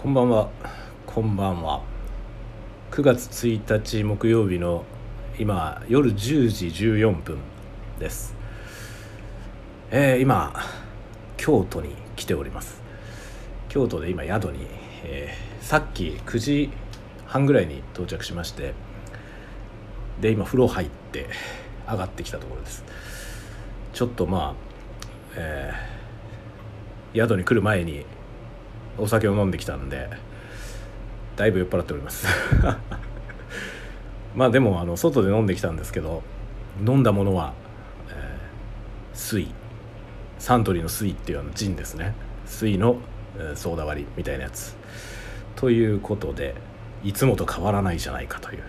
こんばんは。こんばんは。9月1日木曜日の今夜10時14分です。えー、今京都に来ております。京都で今宿に、えー、さっき9時半ぐらいに到着しましてで今風呂入って上がってきたところです。ちょっとまあ、えー、宿に来る前にお酒を飲んできたんでだいぶ酔っ払っております。まあでもあの外で飲んできたんですけど飲んだものは、えー、水。サントリーの水っていうあのジンですね。水の、えー、ソーダ割りみたいなやつ。ということでいつもと変わらないじゃないかという。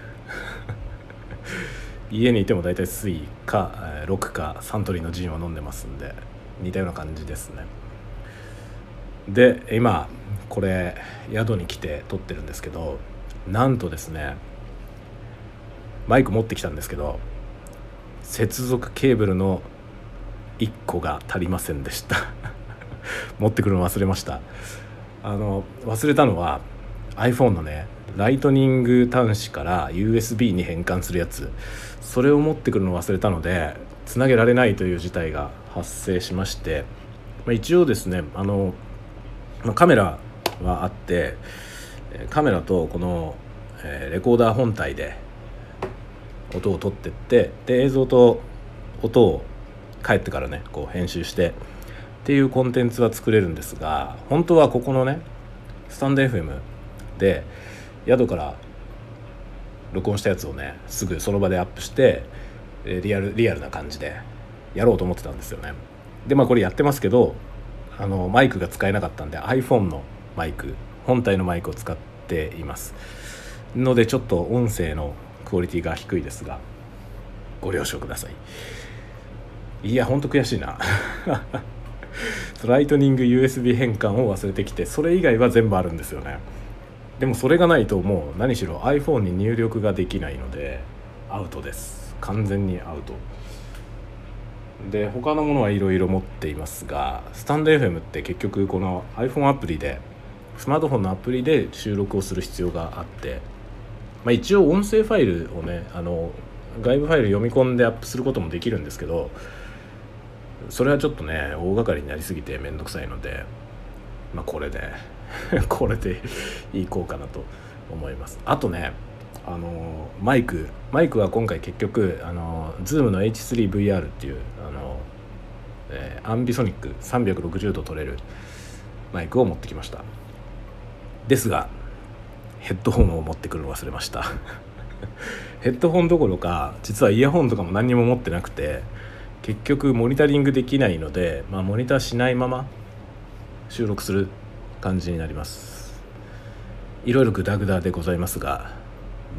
家にいても大体水か、えー、6かサントリーのジンを飲んでますんで似たような感じですね。で今これ宿に来て撮ってるんですけどなんとですねマイク持ってきたんですけど接続ケーブルの1個が足りませんでした。持ってくるの忘れました。あの忘れたのは iPhone のねライトニング端子から USB に変換するやつ。それを持ってくるの忘れたのでつなげられないという事態が発生しまして、まあ、一応ですねあのまカメラはあってカメラとこのレコーダー本体で音を取ってってで映像と音を帰ってからねこう編集してっていうコンテンツは作れるんですが本当はここのねスタンド FM で宿から録音したやつをねすぐその場でアップしてリアルリアルな感じでやろうと思ってたんですよね。でまあこれやってますけどあのマイクが使えなかったんで iPhone のマイク本体のマイクを使っています。のでちょっと音声のクオリティが低いですがご了承ください。いやほんと悔しいな。ライトニング USB 変換を忘れてきてそれ以外は全部あるんですよね。でもそれがないともう何しろ iPhone に入力ができないのでアウトです。完全にアウト。で他のものはいろいろ持っていますがスタンド FM って結局この iPhone アプリでスマートフォンのアプリで収録をする必要があって、まあ、一応音声ファイルをねあの外部ファイル読み込んでアップすることもできるんですけどそれはちょっとね大掛かりになりすぎて面倒くさいので、まあ、これで これでいこうかなと思います。あとねあのマイクマイクは今回結局あの Zoom の H3VR っていうあの、えー、アンビソニック360度撮れるマイクを持ってきました。ですがヘッドホンを持ってくるの忘れました。ヘッドホンどころか実はイヤホンとかも何も持ってなくて結局モニタリングできないので、まあ、モニターしないまま収録する感じになります。いろいろグダグダでございますが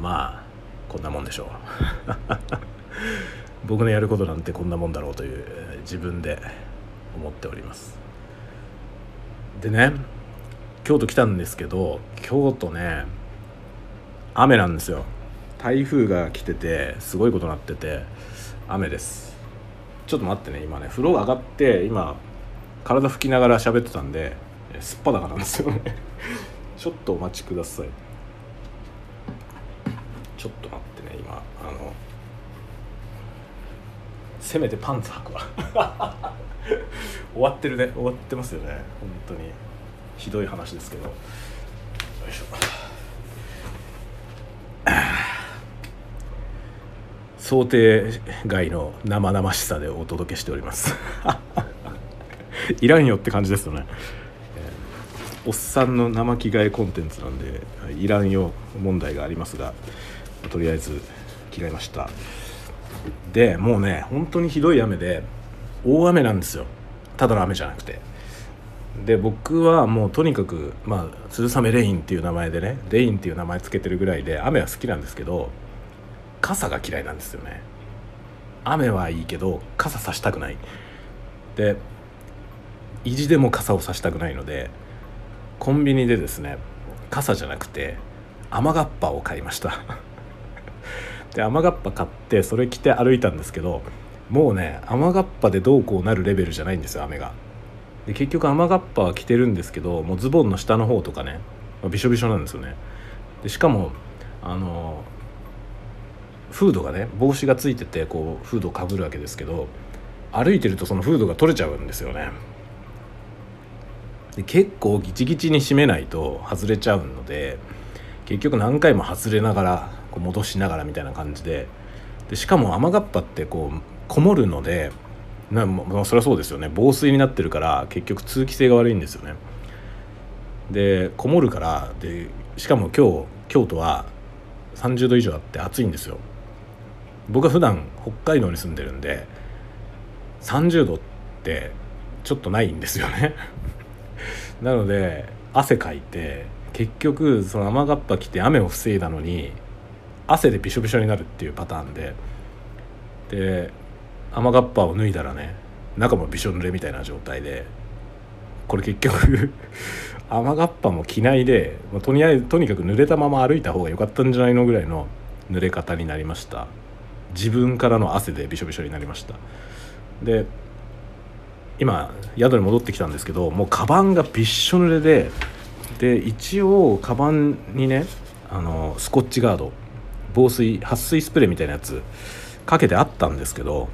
まあこんなもんでしょう。僕のやることなんてこんなもんだろうという自分で思っております。でね京都来たんですけど京都ね雨なんですよ。台風が来ててすごいことなってて雨です。ちょっと待ってね今ね風呂上がって今体拭きながら喋ってたんですっぱだかなんですよ。ね ちょっとお待ちください。ちょっと待ってね今あのせめてパンツ履くわ。終わってるね終わってますよね本当に。ひどい話ですけど。よいしょ。想定外の生々しさでお届けしております。いらんよって感じですよね。おっさんの生着替えコンテンツなんでいらんよ問題がありますがとりあえず着替えました。でもうね本当にひどい雨で大雨なんですよ。ただの雨じゃなくて。で僕はもうとにかくまあ鈴雨レインっていう名前でねレインっていう名前つけてるぐらいで雨は好きなんですけど傘が嫌いなんですよね。雨はいいけど傘さしたくない。で意地でも傘をさしたくないのでコンビニでですね傘じゃなくて雨がっぱを買いました。で雨がっぱ買ってそれ着て歩いたんですけどもうね雨がっぱでどうこうなるレベルじゃないんですよ雨が。で結局雨がっぱは着てるんですけどもうズボンの下の方とかねまあ、びしょびしょなんですよね。でしかもあのフードがね帽子がついててこうフードをかぶるわけですけど歩いてるとそのフードが取れちゃうんですよね。で結構ギチギチに締めないと外れちゃうので結局何回も外れながらこう戻しながらみたいな感じで。でしかも雨がっぱってこうこもるのでな、まあ、そりゃそうですよね。防水になってるから結局通気性が悪いんですよね。でこもるからでしかも今日京都は30度以上あって暑いんですよ。僕は普段北海道に住んでるんで30度ってちょっとないんですよね。なので汗かいて結局その雨がっぱ来て雨を防いだのに汗でびしょびしょになるっていうパターンで。で雨がっぱを脱いだらね中もびしょ濡れみたいな状態でこれ結局 雨がっぱも着ないで、まあ、とにあえずとにかく濡れたまま歩いた方が良かったんじゃないのぐらいの濡れ方になりました。自分からの汗でびしょびしょになりました。で今宿に戻ってきたんですけどもうカバンがびっしょ濡れでで一応カバンにねあのスコッチガード防水撥水スプレーみたいなやつかけてあったんですけど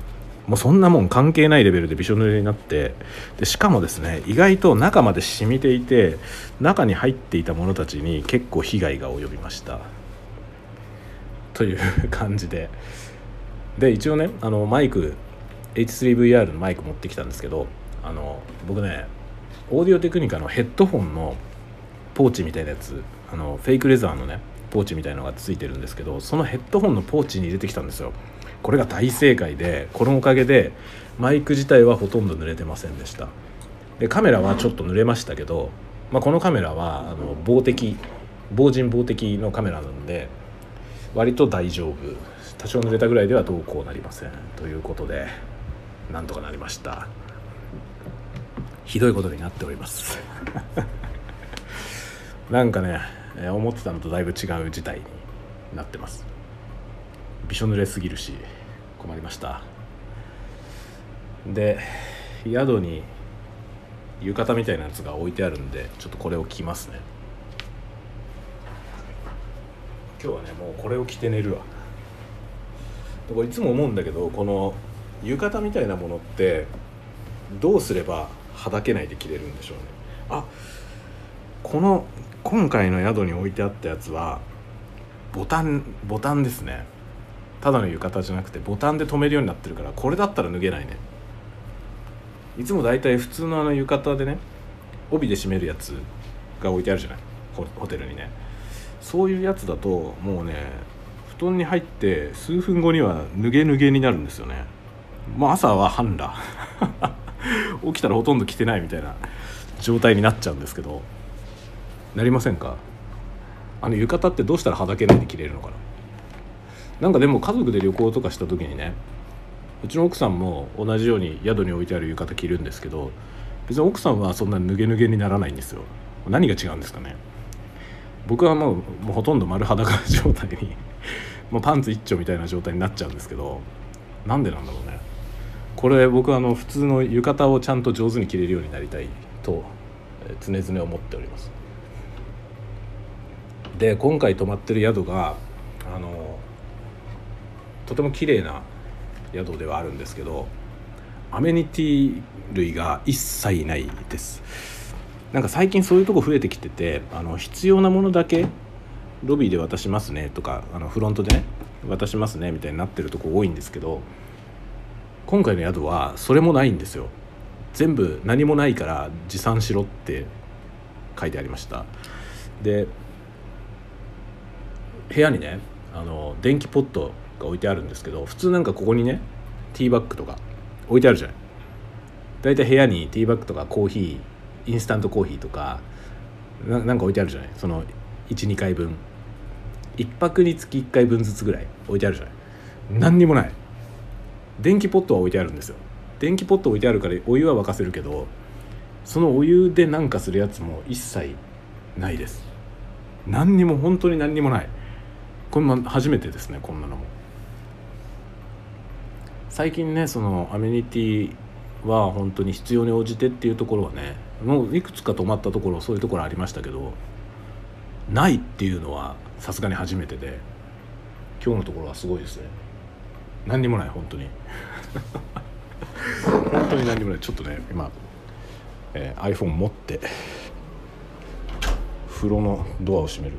もうそんなもん関係ないレベルでびしょ濡れになってでしかもですね意外と中まで染みていて中に入っていた者たちに結構被害が及びました。という感じで。で一応ねあのマイク H3VR のマイク持ってきたんですけどあの僕ねオーディオテクニカのヘッドホンのポーチみたいなやつあのフェイクレザーのねポーチみたいのがついてるんですけどそのヘッドホンのポーチに入れてきたんですよ。これが大正解でこのおかげでマイク自体はほとんど濡れてませんでした。でカメラはちょっと濡れましたけど、まあ、このカメラはあの防滴防塵防滴のカメラなので割と大丈夫。多少濡れたぐらいではどうこうなりません。ということでなんとかなりました。ひどいことになっております。なんかね思ってたのとだいぶ違う事態になってます。びしょ濡れすぎるし困りました。で宿に浴衣みたいなやつが置いてあるんでちょっとこれを着ますね。今日はねもうこれを着て寝るわ。これいつも思うんだけどこの浴衣みたいなものってどうすればはだけないで着れるんでしょうね。あこの今回の宿に置いてあったやつはボタンボタンですね。ただの浴衣じゃなくてボタンで留めるようになってるからこれだったら脱げないね。いつも大体普通のあの浴衣でね帯で締めるやつが置いてあるじゃない？ホテルにね。そういうやつだともうね布団に入って数分後には脱げ脱げになるんですよね。まあ朝は半裸。起きたらほとんど着てないみたいな状態になっちゃうんですけど。なりませんか？あの浴衣ってどうしたらはだけないで着れるのかな？なんかでも家族で旅行とかした時にねうちの奥さんも同じように宿に置いてある浴衣着るんですけど別に奥さんはそんな脱げ脱げにならないんですよ。何が違うんですかね。僕はもうもうほとんど丸裸状態に もうパンツ一丁みたいな状態になっちゃうんですけどなんでなんだろうね。これ僕はあの普通の浴衣をちゃんと上手に着れるようになりたいと常々思っております。で今回泊まってる宿があのとても綺麗な宿ではあるんですけどアメニティ類が一切ないです。なんか最近そういうとこ増えてきててあの必要なものだけロビーで渡しますねとかあのフロントでね渡しますねみたいになってるとこ多いんですけど今回の宿はそれもないんですよ。全部何もないから持参しろって書いてありました。で部屋にねあの電気ポットが置いてあるんですけど普通なんかここにねティーバッグとか置いてあるじゃない大体部屋にティーバッグとかコーヒーインスタントコーヒーとかなんか置いてあるじゃない？その12回分。1泊につき1回分ずつぐらい置いてあるじゃない？何にもない。電気ポットは置いてあるんですよ。電気ポット置いてあるからお湯は沸かせるけどそのお湯でなんかするやつも一切ないです。何にも本当に何にもない。こんな初めてですねこんなのも。最近ねそのアメニティは本当に必要に応じてっていうところはねもういくつか泊まったところそういうところありましたけどないっていうのはさすがに初めてで今日のところはすごいですね。何にもない本当に。本当に何にもない。ちょっとね今、えー、iPhone 持って風呂のドアを閉める。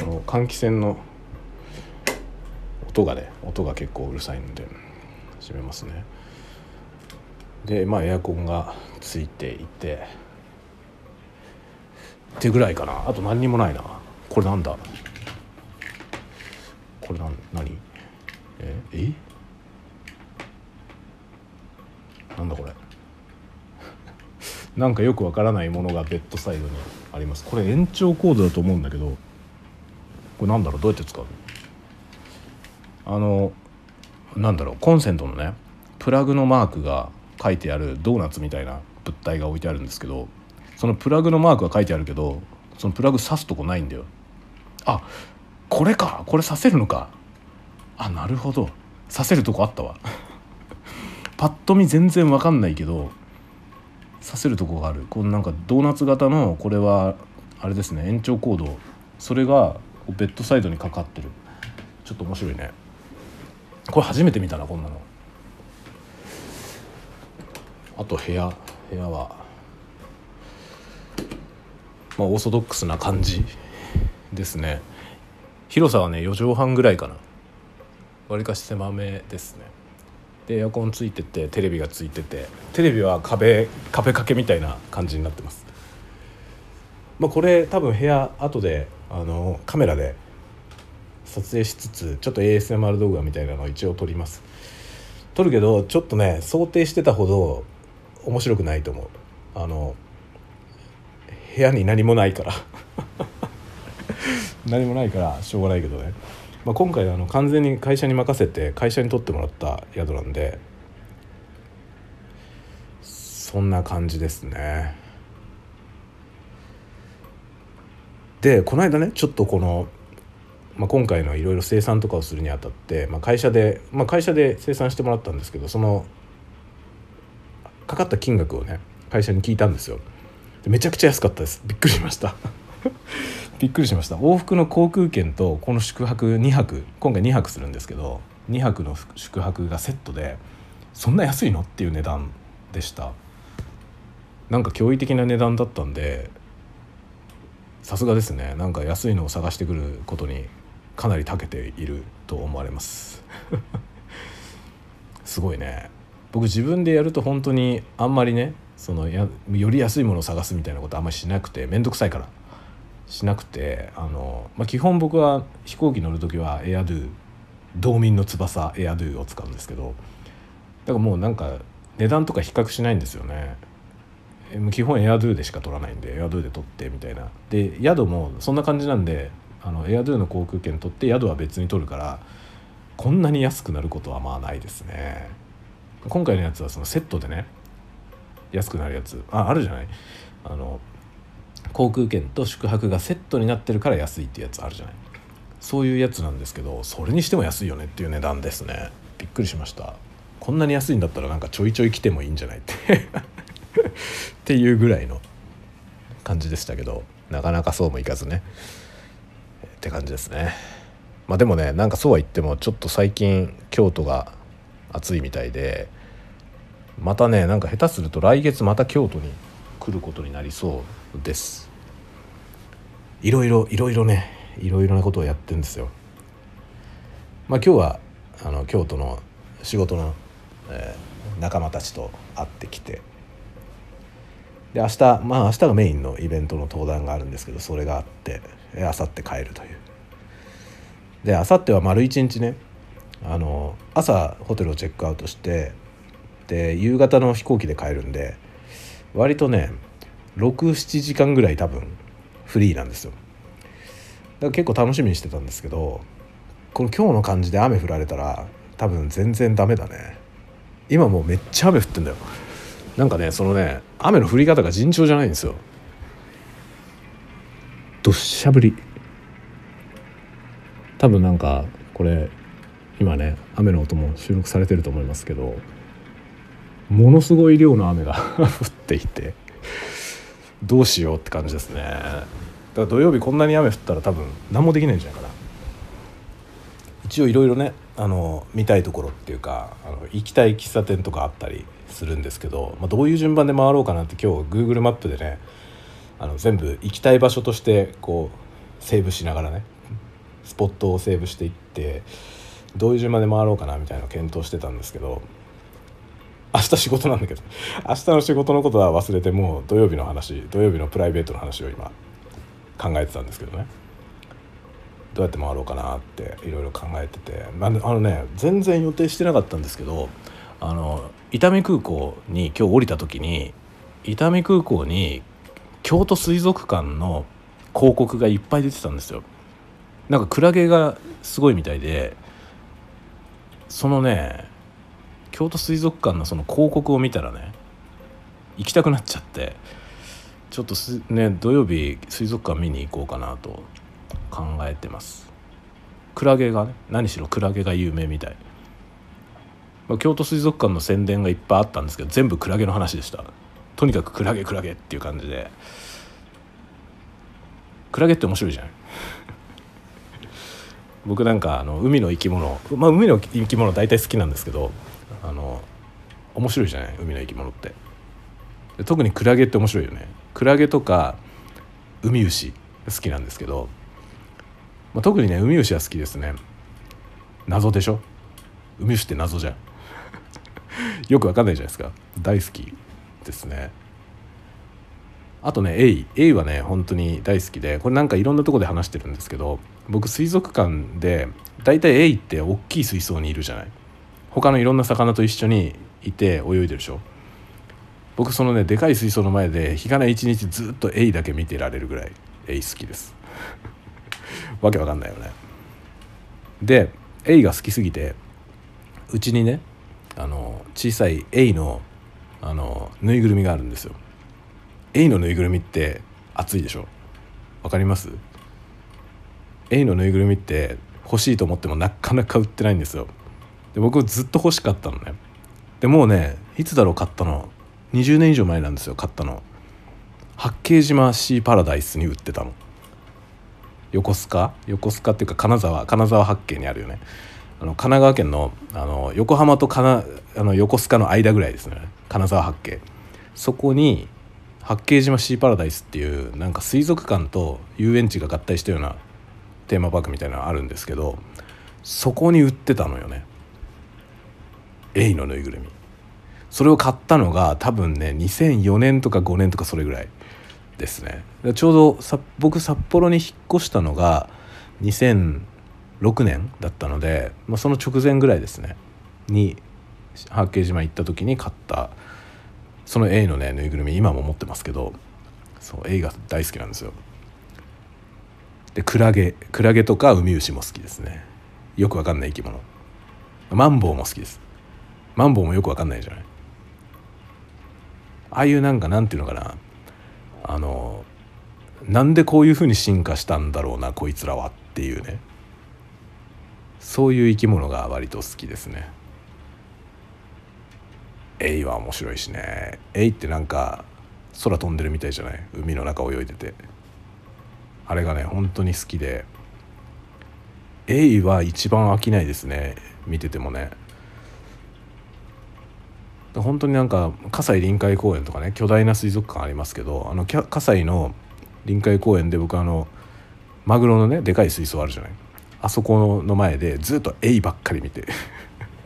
この換気扇の音がね音が結構うるさいので。閉めますね。でまあエアコンがついていて。ってぐらいかな。あと何にもないな。これなんだ。これなん何？ええ？なんだこれ。なんかよくわからないものがベッドサイドにあります。これ延長コードだと思うんだけど。これなんだろう？どうやって使う？あのなんだろうコンセントのねプラグのマークが書いてあるドーナツみたいな物体が置いてあるんですけどそのプラグのマークが書いてあるけどそのプラグ挿すとこないんだよ。あこれかこれ挿せるのか。あなるほど。挿せるとこあったわ。パッと見全然わかんないけど挿せるとこがある。このなんかドーナツ型のこれはあれですね延長コード。それがベッドサイドにかかってる。ちょっと面白いね。これ初めて見たなこんなの。あと部屋。部屋はまあオーソドックスな感じですね。広さはね4畳半ぐらいかな。わりかし狭めですね。でエアコンついててテレビがついててテレビは壁壁掛けみたいな感じになってます。まあこれ多分部屋後であのカメラで撮影しつつちょっと ASMR 動画みたいなのを一応撮ります。撮るけどちょっとね想定してたほど面白くないと思う。あの部屋に何もないから。何もないからしょうがないけどね、まあ、今回あの完全に会社に任せて会社に取ってもらった宿なんでそんな感じですね。でこの間ねちょっとこの、まあ、今回のいろいろ生産とかをするにあたって、まあ、会社で、まあ、会社で生産してもらったんですけどそのかかった金額をね会社に聞いたんですよ。めちゃくちゃ安かったです。びっくりしました。びっくりしました。往復の航空券とこの宿泊2泊今回2泊するんですけど2泊の宿泊がセットでそんな安いの？っていう値段でした。なんか驚異的な値段だったんでさすがですね。なんか安いのを探してくることにかなり長けていると思われます。すごいね。僕自分でやると本当にあんまりねそのやより安いものを探すみたいなことあんまりしなくて面倒くさいから。しなくてあの、まあ、基本僕は飛行機乗る時はエアドゥ道民の翼エアドゥを使うんですけどだからもうなんか値段とか比較しないんですよね。基本エアドゥでしか取らないんでエアドゥで取ってみたいな。で宿もそんな感じなんであのエアドゥの航空券取って宿は別に取るからこんなに安くなることはまあないですね。今回のやつはそのセットでね安くなるやつ。ああるじゃない？あの航空券と宿泊がセットになってるから安いってやつあるじゃない？そういうやつなんですけどそれにしても安いよねっていう値段ですね。びっくりしました。こんなに安いんだったらなんかちょいちょい来てもいいんじゃない？って。っていうぐらいの感じでしたけどなかなかそうもいかずね。って感じですね。まあでもねなんかそうは言ってもちょっと最近京都が暑いみたいでまたねなんか下手すると来月また京都に来ることになりそうです。いろいろいろいろねいろいろなことをやってるんですよ。まあ今日はあの京都の仕事の、えー、仲間たちと会ってきてで明日まあ明日がメインのイベントの登壇があるんですけどそれがあって明後日帰るという。で明後日は丸一日ねあの朝ホテルをチェックアウトしてで夕方の飛行機で帰るんで割とね67時間ぐらい多分フリーなんですよ。だから結構楽しみにしてたんですけどこの今日の感じで雨降られたら多分全然ダメだね。今もうめっちゃ雨降ってんだよ。なんかねそのね雨の降り方が尋常じゃないんですよ。どっしゃ降り。多分なんかこれ今ね雨の音も収録されてると思いますけどものすごい量の雨が 降っていてどうしようって感じですね。だから土曜日こんなに雨降ったら多分何もできないんじゃないかな。一応いろいろねあの見たいところっていうかあの行きたい喫茶店とかあったりするんですけど、まあ、どういう順番で回ろうかなって今日 Google マップでねあの全部行きたい場所としてこうセーブしながらねスポットをセーブしていってどういう順番で回ろうかなみたいなのを検討してたんですけど明日仕事なんだけど 明日の仕事のことは忘れてもう土曜日の話土曜日のプライベートの話を今考えてたんですけどね。どうやって回ろうかなっていろいろ考えてて、あ、あのね全然予定してなかったんですけどあの伊丹空港に今日降りた時に伊丹空港に京都水族館の広告がいっぱい出てたんですよ。なんかクラゲがすごいみたいでそのね京都水族館のその広告を見たらね行きたくなっちゃってちょっとね土曜日水族館見に行こうかなと考えてます。クラゲがね何しろクラゲが有名みたい、ま、京都水族館の宣伝がいっぱいあったんですけど全部クラゲの話でした。とにかくクラゲクラゲっていう感じで。クラゲって面白いじゃん。僕なんかあの海の生き物まあ海の生き物大体好きなんですけどあの面白いじゃない？海の生き物って。特にクラゲって面白いよね。クラゲとかウミウシ好きなんですけどまあ、特にねウミウシは好きですね。謎でしょ？ウミウシって謎じゃん。よくわかんないじゃないですか。大好き。ですね。あとねエイエイはね本当に大好きでこれなんかいろんなとこで話してるんですけど僕水族館で大体エイって大きい水槽にいるじゃない。他のいろんな魚と一緒にいて泳いでるでしょ。僕そのねでかい水槽の前で日がない一日ずっとエイだけ見てられるぐらいエイ好きです。わけわかんないよね。でエイが好きすぎてうちにねあの小さいエイのあのぬいぐるみがあるんですよ。エイのぬいぐるみって熱いでしょ？わかります？エイのぬいぐるみって欲しいと思ってもなかなか売ってないんですよ。で僕ずっと欲しかったのね。でもうねいつだろう買ったの？20年以上前なんですよ買ったの。八景島シーパラダイスに売ってたの。横須賀？横須賀っていうか金沢金沢八景にあるよね。あの神奈川県のあの横浜とかなあの横須賀の間ぐらいですね。金沢八景。そこに八景島シーパラダイスっていうなんか水族館と遊園地が合体したようなテーマパークみたいなのあるんですけどそこに売ってたのよね。エイのぬいぐるみ。それを買ったのが多分ね2004年とか5年とかそれぐらいですね。ちょうど僕札幌に引っ越したのが6年だったので、まあ、その直前ぐらいですね。に八景島行った時に買ったその A のねぬいぐるみ今も持ってますけどそう A が大好きなんですよ。でクラゲクラゲとかウミウシも好きですね。よくわかんない生き物。マンボウも好きです。マンボウもよくわかんないじゃない。ああいうなんかなんていうのかな。あのなんでこういうふうに進化したんだろうなこいつらはっていうね。そういう生き物が割と好きですね。エイは面白いしね。エイってなんか空飛んでるみたいじゃない？海の中泳いでて。あれがね本当に好きで。エイは一番飽きないですね。見ててもね。本当になんか葛西臨海公園とかね巨大な水族館ありますけどあの葛西の臨海公園で僕あのマグロのねでかい水槽あるじゃない？あそこの前でずっとエイばっかり見て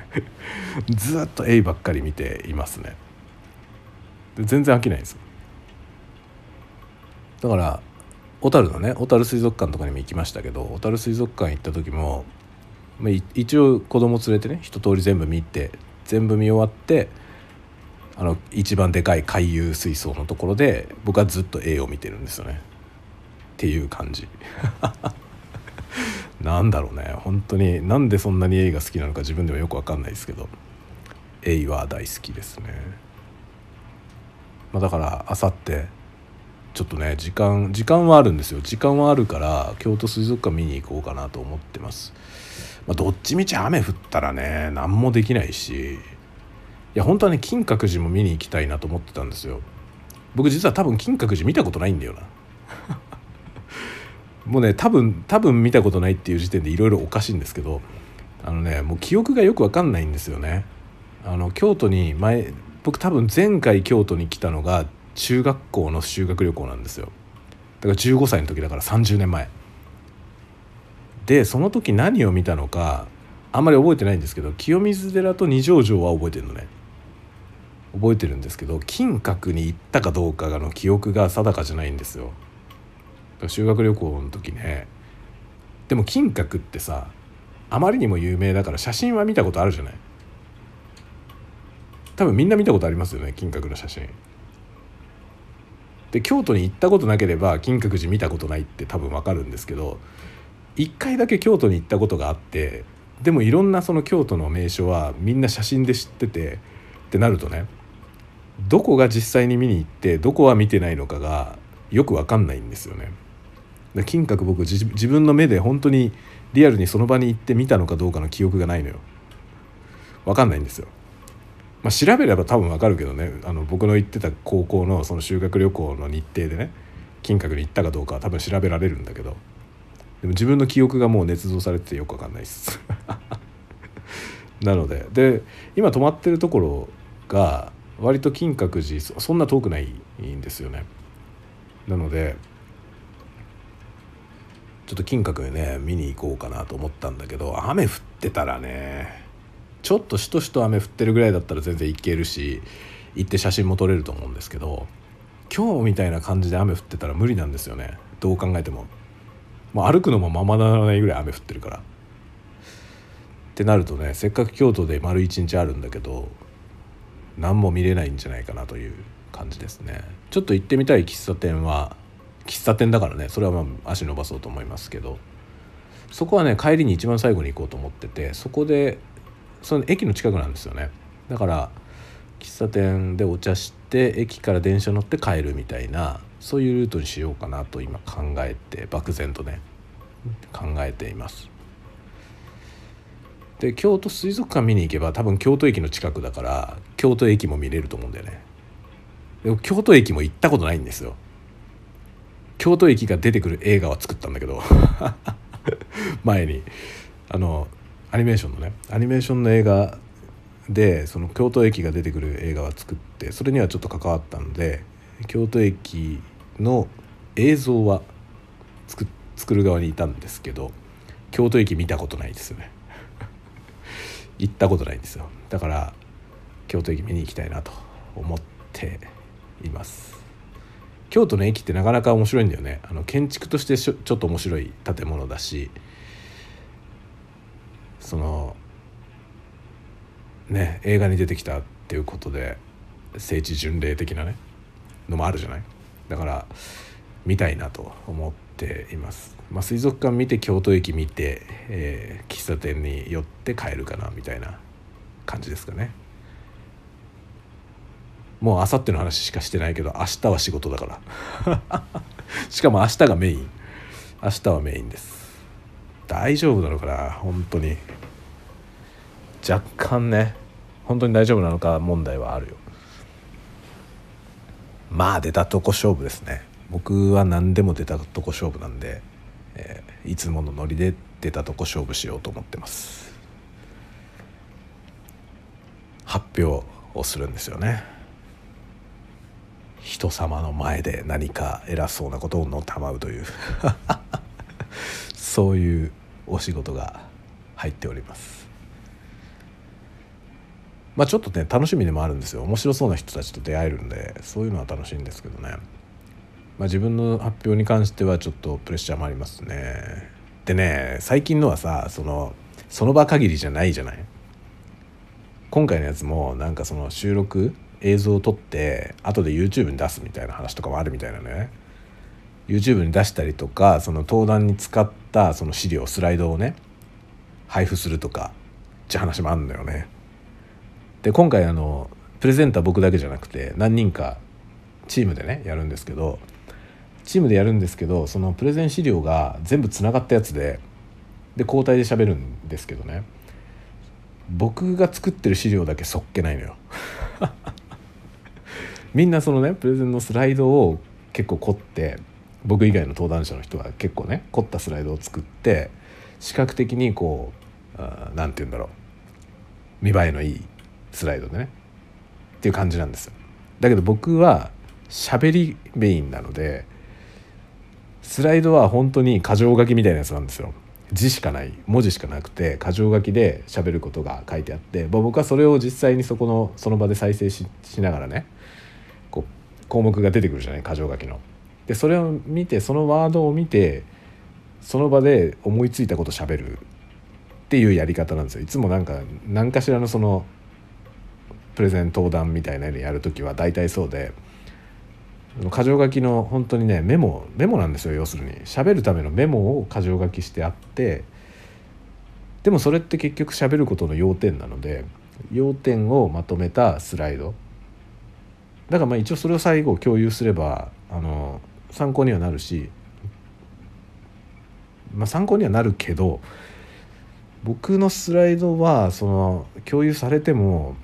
ずっとエイばっかり見ていますね。で全然飽きないです。だから小樽のね小樽水族館とかにも行きましたけど小樽水族館行った時も一応子供連れてね一通り全部見て全部見終わってあの一番でかい回遊水槽のところで僕はずっと絵を見てるんですよね。っていう感じ。なんだろうね。本当になんでそんなにエイが好きなのか自分でもよく分かんないですけどエイは大好きですね、まあ、だからあさってちょっとね時間時間はあるんですよ。時間はあるから京都水族館見に行こうかなと思ってます、まあ、どっちみち雨降ったらね何もできないしいや本当はね金閣寺も見に行きたいなと思ってたんですよ。僕実は多分金閣寺見たことないんだよな。もうね多分多分見たことないっていう時点でいろいろおかしいんですけどあのねもう記憶がよく分かんないんですよね。あの京都に前僕多分前回京都に来たのが中学校の修学旅行なんですよ。だから15歳の時だから30年前。でその時何を見たのかあんまり覚えてないんですけど清水寺と二条城は覚えてるのね。覚えてるんですけど金閣に行ったかどうかの記憶が定かじゃないんですよ。修学旅行の時ねでも金閣ってさあまりにも有名だから写真は見たことあるじゃない？多分みんな見たことありますよね金閣の写真で京都に行ったことなければ金閣寺見たことないって多分わかるんですけど一回だけ京都に行ったことがあってでもいろんなその京都の名所はみんな写真で知っててってなるとねどこが実際に見に行ってどこは見てないのかがよく分かんないんですよね。金閣僕自分の目で本当にリアルにその場に行って見たのかどうかの記憶がないのよ。分かんないんですよ。まあ、調べれば多分分かるけどねあの僕の行ってた高校のその修学旅行の日程でね金閣に行ったかどうかは多分調べられるんだけどでも自分の記憶がもう捏造されててよく分かんないです なのでで今泊まってるところが割と金閣寺そんな遠くないんですよねなのでちょっと金閣にね見に行こうかなと思ったんだけど雨降ってたらねちょっとしとしと雨降ってるぐらいだったら全然行けるし行って写真も撮れると思うんですけど今日みたいな感じで雨降ってたら無理なんですよね。どう考えても。もう歩くのもままならないぐらい雨降ってるから。ってなるとねせっかく京都で丸一日あるんだけど何も見れないんじゃないかなという感じですね。ちょっと行ってみたい喫茶店は喫茶店だからねそれはまあ足伸ばそうと思いますけど。そこはね帰りに一番最後に行こうと思っててそこでその駅の近くなんですよね。だから喫茶店でお茶して駅から電車乗って帰るみたいなそういうルートにしようかなと今考えて漠然とね考えています。で京都水族館見に行けば多分京都駅の近くだから京都駅も見れると思うんだよね。でも京都駅も行ったことないんですよ。京都駅が出てくる映画は作ったんだけど 前に。あのアニメーションのねアニメーションの映画でその京都駅が出てくる映画は作ってそれにはちょっと関わったので京都駅の映像は作作る側にいたんですけど京都駅見たことないですよね。行ったことないんですよ。だから京都駅見に行きたいなと思っています。京都の駅ってなかなか面白いんだよね。あの建築としてちょっと面白い建物だし。そのね映画に出てきたっていうことで聖地巡礼的なねのもあるじゃない？だから見たいなと思っています、まあ、水族館見て京都駅見て、えー、喫茶店に寄って帰るかなみたいな感じですかね。もうあさっての話しかしてないけど明日は仕事だから。しかも明日がメイン。明日はメインです。大丈夫なのかな？本当に。若干ね。本当に大丈夫なのか問題はあるよ。まあ出たとこ勝負ですね。僕は何でも出たとこ勝負なんで、えー、いつものノリで出たとこ勝負しようと思ってます。発表をするんですよね。人様の前で何か偉そうなことをのたまうという そういうお仕事が入っております。まあちょっとね楽しみでもあるんですよ。面白そうな人たちと出会えるんでそういうのは楽しいんですけどね。まあ自分の発表に関してはちょっとプレッシャーもありますね。でね最近のはさそのその場限りじゃないじゃない？今回のやつもなんかその収録映像を撮って後で YouTube に出すみたいな話とかもあるみたいなね。YouTube に出したりとかその登壇に使ったその資料スライドをね配布するとかって話もあるんだよね。で今回あのプレゼンター僕だけじゃなくて何人かチームでねやるんですけどチームでやるんですけどそのプレゼン資料が全部つながったやつでで交代で喋るんですけどね。僕が作ってる資料だけそっけないのよ。みんなそのねプレゼンのスライドを結構凝って僕以外の登壇者の人は結構ね凝ったスライドを作って視覚的にこう何て言うんだろう見栄えのいいスライドでねっていう感じなんですよ。だけど僕は喋りメインなのでスライドは本当に箇条書きみたいなやつなんですよ。字しかない文字しかなくて箇条書きで喋ることが書いてあって僕はそれを実際にそこのその場で再生しながらね項目が出てくるじゃない箇条書きの。でそれを見てそのワードを見てその場で思いついたこと喋るっていうやり方なんですよいつもなんか何かしらのそのプレゼン登壇みたいなのやる時は大体そうで箇条書きの本当にねメモメモなんですよ要するに喋るためのメモを箇条書きしてあってでもそれって結局喋ることの要点なので要点をまとめたスライドだからまあ一応それを最後共有すればあの参考にはなるし、まあ、参考にはなるけど僕のスライドはその共有されても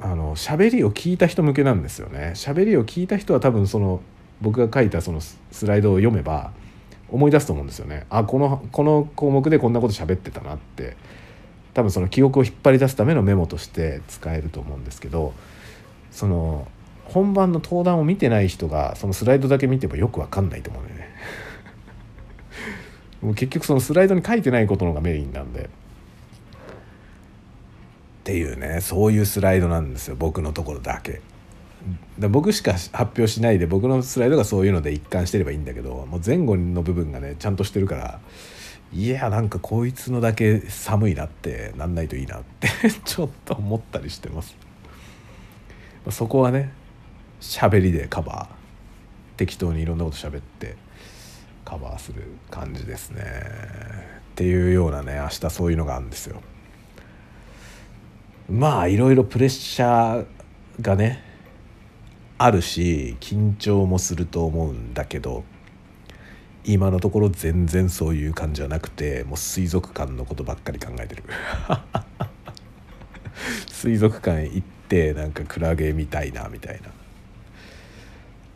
あの喋りを聞いた人向けなんですよね。喋りを聞いた人は多分その僕が書いたそのスライドを読めば思い出すと思うんですよね。あこのこの項目でこんなこと喋ってたなって。多分その記憶を引っ張り出すためのメモとして使えると思うんですけどその本番の登壇を見てない人がそのスライドだけ見てもよく分かんないと思うんだよね。もう結局そのスライドに書いてないことのがメインなんで。っていうねそういうスライドなんですよ。僕のところだけ。で僕しか発表しないで僕のスライドがそういうので一貫してればいいんだけどもう前後の部分がねちゃんとしてるからいやなんかこいつのだけ寒いなってなんないといいなって ちょっと思ったりしてます。そこはね喋りでカバー。適当にいろんなこと喋ってカバーする感じですね。っていうようなね明日そういうのがあるんですよ。まあいろいろプレッシャーがねあるし緊張もすると思うんだけど今のところ全然そういう感じはなくてもう水族館のことばっかり考えてる。水族館行ってなんかクラゲ見たいなみたいな。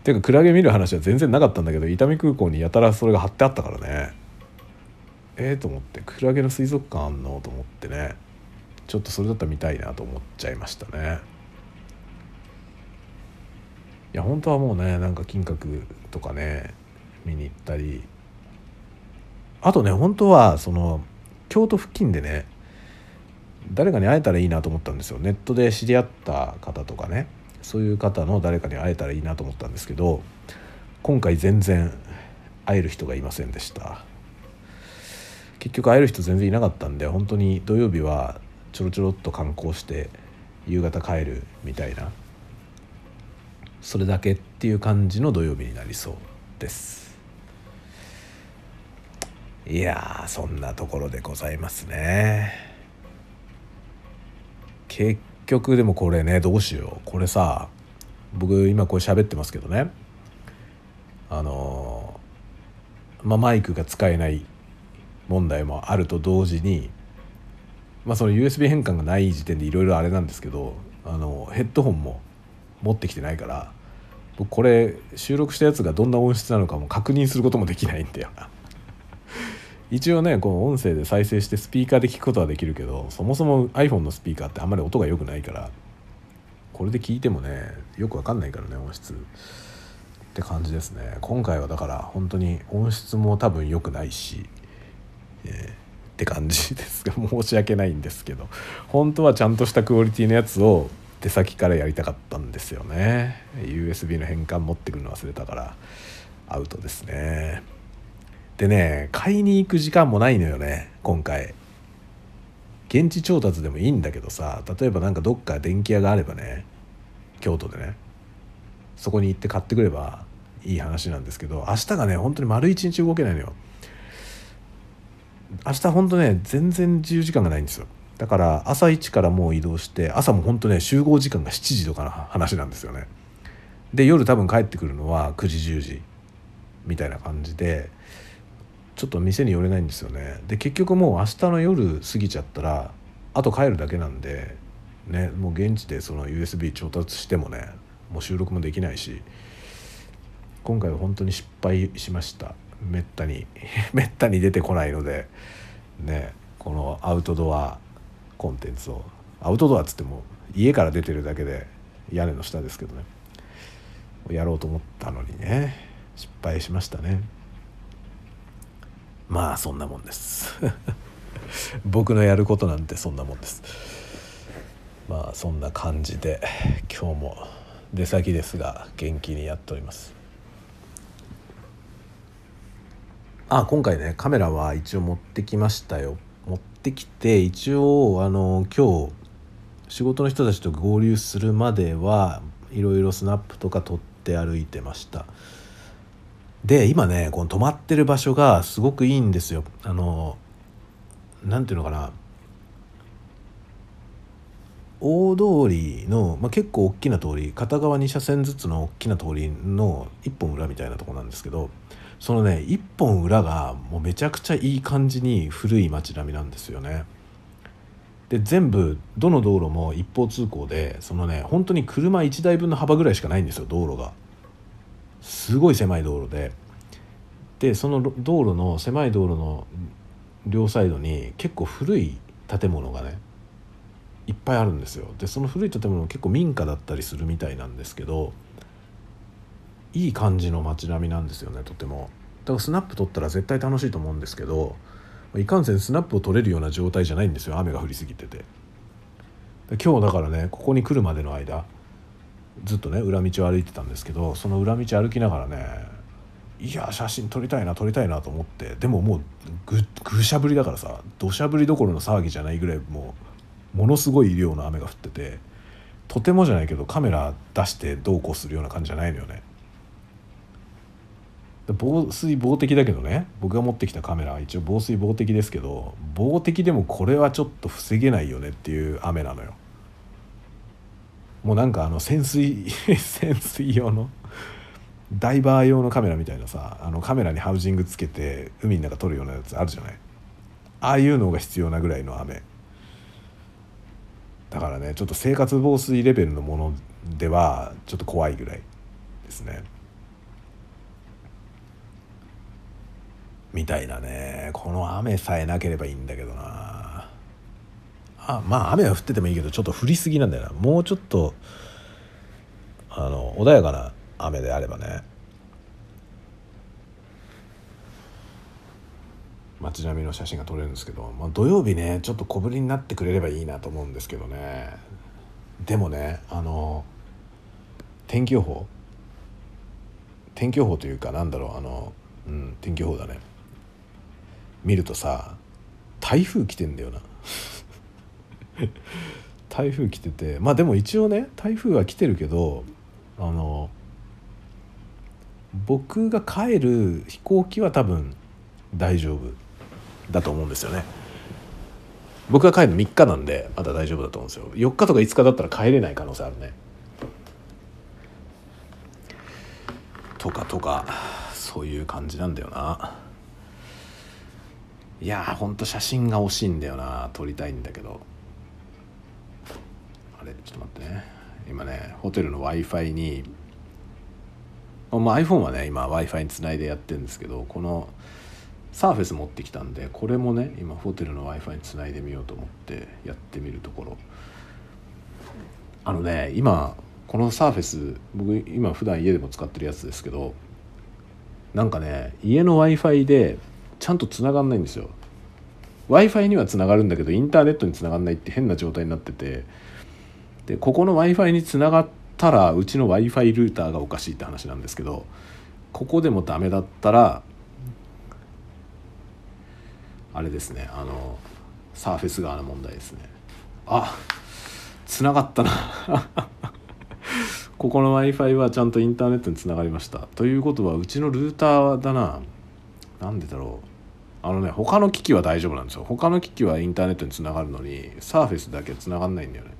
ていうかクラゲ見る話は全然なかったんだけど伊丹空港にやたらそれが貼ってあったからね。ええー、と思ってクラゲの水族館あんのと思ってね。ちょっとそれだったら見たいなと思っちゃいましたね。いや本当はもうねなんか金閣とかね見に行ったり。あとね本当はその京都付近でね誰かに会えたらいいなと思ったんですよ。ネットで知り合った方とかね。そういう方の誰かに会えたらいいなと思ったんですけど今回全然会える人がいませんでした。結局会える人全然いなかったんで本当に土曜日はちょろちょろっと観光して夕方帰るみたいなそれだけっていう感じの土曜日になりそうです。いやそんなところでございますね。結局でもこれねどうしよう。これさ僕今これ喋ってますけどね。あのまあマイクが使えない問題もあると同時にまあ、その USB 変換がない時点でいろいろあれなんですけどあのヘッドホンも持ってきてないから僕これ収録したやつがどんな音質なのかも確認することもできないんだよな。一応ねこの音声で再生してスピーカーで聞くことはできるけどそもそも iPhone のスピーカーってあんまり音が良くないからこれで聞いてもねよくわかんないからね音質って感じですね。今回はだから本当に音質も多分良くないし、えーって感じです。が 申し訳ないんですけど本当はちゃんとしたクオリティのやつを出先からやりたかったんですよね。USB の変換持ってくるの忘れたからアウトですね。でね買いに行く時間もないのよね今回。現地調達でもいいんだけどさ例えば何かどっか電気屋があればね京都でねそこに行って買ってくればいい話なんですけど明日がね本当に丸一日動けないのよ。明日本当ね全然自由時間がないんですよ。だから朝一からもう移動して朝も本当ね集合時間が7時とかの話なんですよね。で夜多分帰ってくるのは9時10時みたいな感じでちょっと店に寄れないんですよね。で結局もう明日の夜過ぎちゃったらあと帰るだけなんでねもう現地でその USB 調達してもねもう収録もできないし今回は本当に失敗しました。めったに めったに出てこないのでねこのアウトドアコンテンツを。アウトドアっつっても家から出てるだけで屋根の下ですけどね。やろうと思ったのにね失敗しましたね。まあそんなもんです。僕のやることなんてそんなもんです。まあそんな感じで今日も出先ですが元気にやっております。あ今回ねカメラは一応持ってきましたよ。持ってきて一応あの今日仕事の人たちと合流するまではいろいろスナップとか撮って歩いてました。で今ねこの泊まってる場所がすごくいいんですよあの何ていうのかな大通りの、まあ、結構大きな通り片側2車線ずつの大きな通りの1本裏みたいなとこなんですけどそのね1本裏がもうめちゃくちゃいい感じに古い街並みなんですよね。で全部どの道路も一方通行でそのね本当に車1台分の幅ぐらいしかないんですよ道路が。すごい狭い道路で。でその道路の狭い道路の両サイドに結構古い建物がねいっぱいあるんですよ。でその古い建物結構民家だったりするみたいなんですけどいい感じの街並みなんですよねとても。だからスナップ撮ったら絶対楽しいと思うんですけどいかんせんスナップを撮れるような状態じゃないんですよ雨が降りすぎてて。今日だからねここに来るまでの間ずっとね裏道を歩いてたんですけどその裏道歩きながらねいや写真撮りたいな撮りたいなと思ってでももうぐぐしゃぶりだからさ土砂降りどころの騒ぎじゃないぐらいもうものすごい量の雨が降っててとてもじゃないけどカメラ出してどうこうするような感じじゃないのよね。防水防滴だけどね僕が持ってきたカメラは一応防水防滴ですけど防滴でもこれはちょっと防げないよねっていう雨なのよ。もうなんかあの潜水 潜水用のダイバー用のカメラみたいなさあのカメラにハウジングつけて海の中撮るようなやつあるじゃない？ああいうのが必要なぐらいの雨。だからねちょっと生活防水レベルのものではちょっと怖いぐらいですね。みたいなね。この雨さえなければいいんだけどな。あまあ雨は降っててもいいけどちょっと降りすぎなんだよな。もうちょっとあの穏やかな雨であればね。街並みの写真が撮れるんですけど、まあ、土曜日ねちょっと小降りになってくれればいいなと思うんですけどね。でもねあの天気予報？天気予報というかなんだろうあの、うん、天気予報だね。見るとさ台風来てんだよな。台風来ててまあでも一応ね台風は来てるけどあの僕が帰る飛行機は多分大丈夫だと思うんですよね。僕が帰るの3日なんでまだ大丈夫だと思うんですよ。4日とか5日だったら帰れない可能性あるね。とかとかそういう感じなんだよな。いやーほんと写真が惜しいんだよな撮りたいんだけど。れちょっと待ってね。今ねホテルの w i f i に、まあ、iPhone はね今 w i f i につないでやってるんですけどこのサーフェス持ってきたんでこれもね今ホテルの w i f i につないでみようと思ってやってみるところ。あのね今このサーフェス僕今普段家でも使ってるやつですけどなんかね家の w i f i でちゃんとつながんないんですよ。W i f i にはつながるんだけどインターネットにつながんないって変な状態になっててでここの w i f i につながったらうちの w i f i ルーターがおかしいって話なんですけどここでもダメだったらあれですねあのサーフェス側の問題ですね。あつながったな。ここの w i f i はちゃんとインターネットにつながりました。ということはうちのルーターだな。なんでだろう。あのね他の機器は大丈夫なんですよ。他の機器はインターネットにつながるのにサーフェスだけつながんないんだよね。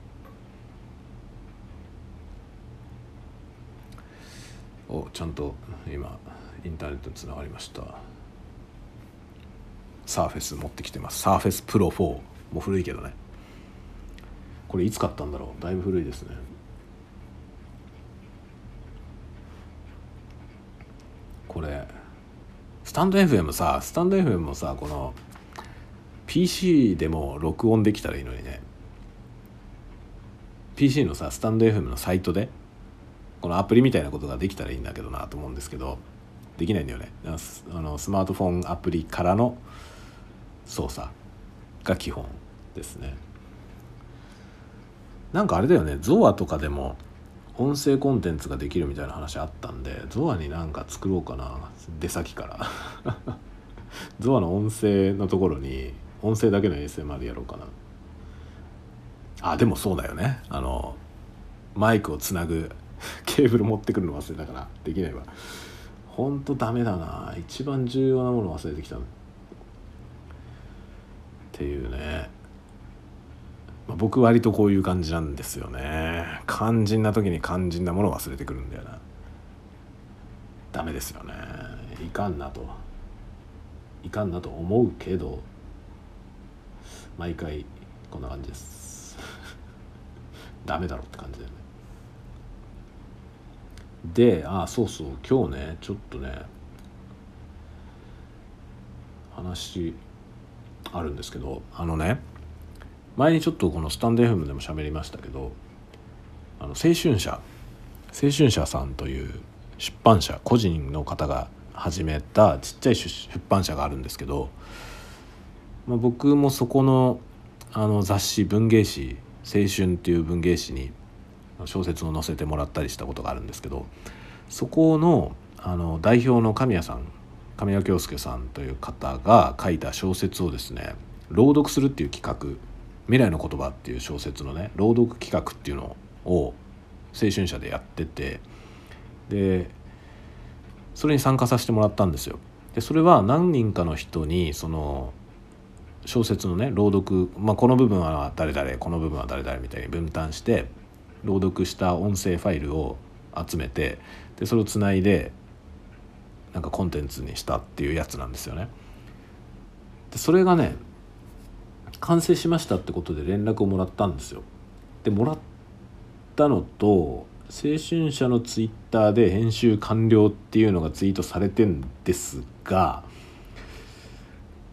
おちゃんと今インターネットにつながりました。サーフェス持ってきてます。サーフェスプロ4もう古いけどね。これいつ買ったんだろう。だいぶ古いですね。これスタンド FM さスタンド FM もさこの PC でも録音できたらいいのにね。PC のさスタンド FM のサイトでこのアプリみたいなことができたらいいんだけどなと思うんですけどできないんだよね。あのスマートフォンアプリからの操作が基本ですね。なんかあれだよね。ゾアとかでも音声コンテンツができるみたいな話あったんでゾアになんか作ろうかな。出先から。ゾアの音声のところに音声だけの ASMR やろうかな。あでもそうだよね。あのマイクをつなぐ ケーブル持ってくるの忘れたからできないわ。ほんとダメだな。一番重要なもの忘れてきたっていうね、まあ、僕割とこういう感じなんですよね。肝心な時に肝心なものを忘れてくるんだよな。ダメですよね。いかんなと。いかんなと思うけど毎回こんな感じです。ダメだろって感じだよねであそうそう今日ねちょっとね話あるんですけどあのね前にちょっとこのスタンド FM でも喋りましたけどあの青春社青春社さんという出版社個人の方が始めたちっちゃい出版社があるんですけど、まあ、僕もそこのあの雑誌文芸誌「青春」っていう文芸誌に小説を載せてもらったりしたことがあるんですけどそこのあの代表の神谷さん神谷京介さんという方が書いた小説をですね朗読するっていう企画「未来の言葉」っていう小説のね朗読企画っていうのを青春社でやっててでそれに参加させてもらったんですよ。でそれは何人かの人にその小説のね朗読、まあ、この部分は誰々この部分は誰々みたいに分担して朗読した音声ファイルを集めてでそれをつないでなんかコンテンツにしたっていうやつなんですよね。でそれがね完成しましたってことで連絡をもらったんですよ。でもらったのと青春社のツイッターで編集完了っていうのがツイートされてんですが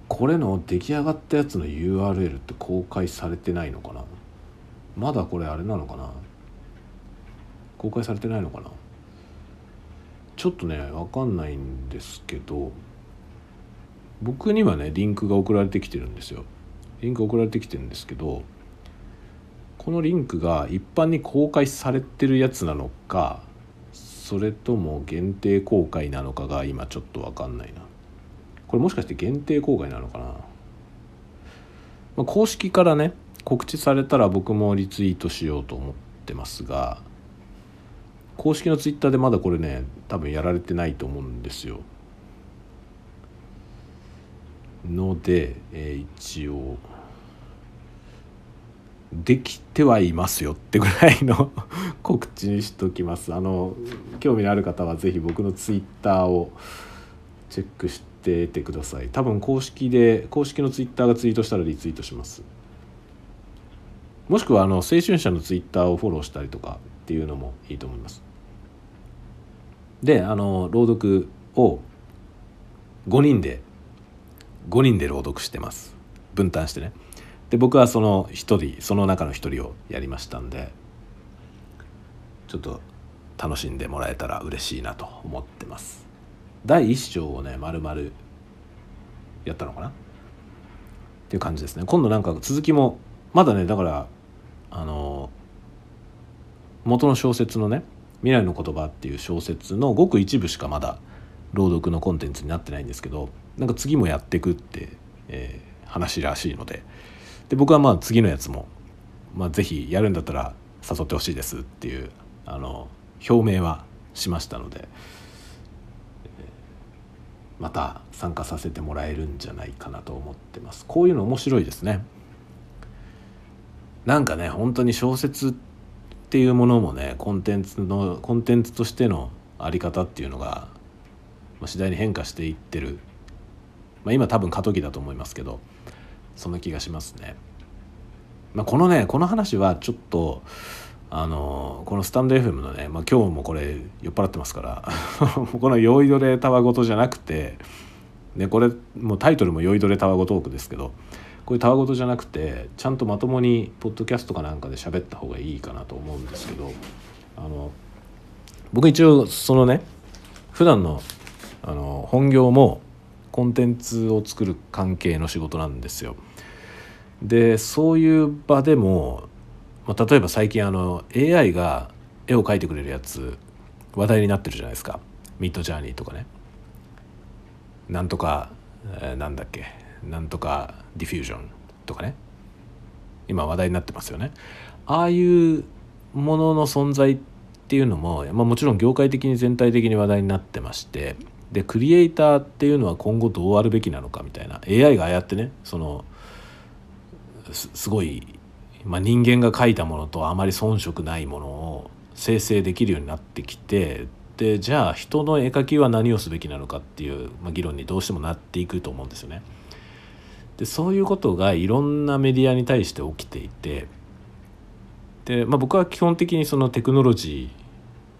これの出来上がったやつの URL って公開されてないのかな？まだこれあれなのかな？公開されてないのかな？ちょっとね分かんないんですけど僕にはねリンクが送られてきてるんですよ。リンク送られてきてるんですけどこのリンクが一般に公開されてるやつなのかそれとも限定公開なのかが今ちょっと分かんないな。これもしかして限定公開なのかな、まあ、公式からね告知されたら僕もリツイートしようと思ってますが公式のツイッターでまだこれね多分やられてないと思うんですよ。ので、えー、一応できてはいますよってぐらいの 告知にしときます。あの興味のある方は是非僕のツイッターをチェックしててください。多分公式で公式のツイッターがツイートしたらリツイートします。もしくはあの青春社のツイッターをフォローしたりとかっていうのもいいと思います。であの朗読を5人で5人で朗読してます。分担してね。で僕はその1人その中の1人をやりましたんでちょっと楽しんでもらえたら嬉しいなと思ってます。第1章をね丸々やったのかな？っていう感じですね。今度なんか続きもまだねだからあの元の小説のね未来の言葉」っていう小説のごく一部しかまだ朗読のコンテンツになってないんですけどなんか次もやっていくって、えー、話らしいので。で僕はまあ次のやつも、まあ、ぜひやるんだったら誘ってほしいですっていうあの表明はしましたので、また参加させてもらえるんじゃないかなと思ってます。こういうの面白いですね。なんかね本当に小説っていうものもねコンテンツのコンテンツとしての在り方っていうのが、まあ、次第に変化していってる、まあ、今多分過渡期だと思いますけどそんな気がしますね。まあ、このねこの話はちょっとあのこのスタンド FM のね、まあ、今日もこれ酔っ払ってますから この酔いどれたわごとじゃなくて、ね、これもうタイトルも酔いどれたわごトークですけどこういうたわごとじゃなくてちゃんとまともにポッドキャストかなんかで喋った方がいいかなと思うんですけどあの僕一応そのね普段のあの本業もコンテンツを作る関係の仕事なんですよ。でそういう場でもまあ、例えば最近あの AI が絵を描いてくれるやつ話題になってるじゃないですか。ミッドジャーニーとかね。なんとか、えー、なんだっけ。なんとかディフュージョンとかね今話題になってますよねああいうものの存在っていうのも、まあ、もちろん業界的に全体的に話題になってましてでクリエイターっていうのは今後どうあるべきなのかみたいな AI がああやってねそのすごいまあ、人間が書いたものとあまり遜色ないものを生成できるようになってきてでじゃあ人の絵描きは何をすべきなのかっていう、まあ、議論にどうしてもなっていくと思うんですよね。でそういうことがいろんなメディアに対して起きていてで、まあ、僕は基本的にそのテクノロジ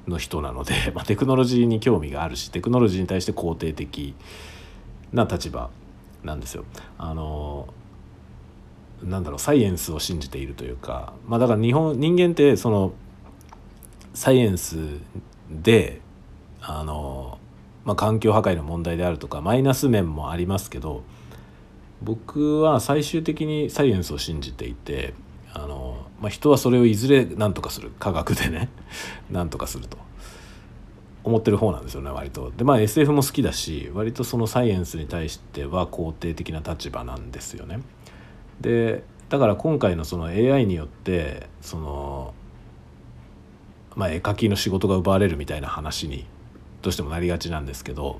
ーの人なので、まあ、テクノロジーに興味があるしテクノロジーに対して肯定的な立場なんですよ。あのなんだろうサイエンスを信じているというかまあだから日本人間ってそのサイエンスであの、まあ、環境破壊の問題であるとかマイナス面もありますけど僕は最終的にサイエンスを信じていてあの、まあ、人はそれをいずれ何とかする科学でね 何とかすると思ってる方なんですよね割と。でまあ SF も好きだし割とそのサイエンスに対しては肯定的な立場なんですよね。でだから今回のその AI によってその、まあ、絵描きの仕事が奪われるみたいな話にどうしてもなりがちなんですけど、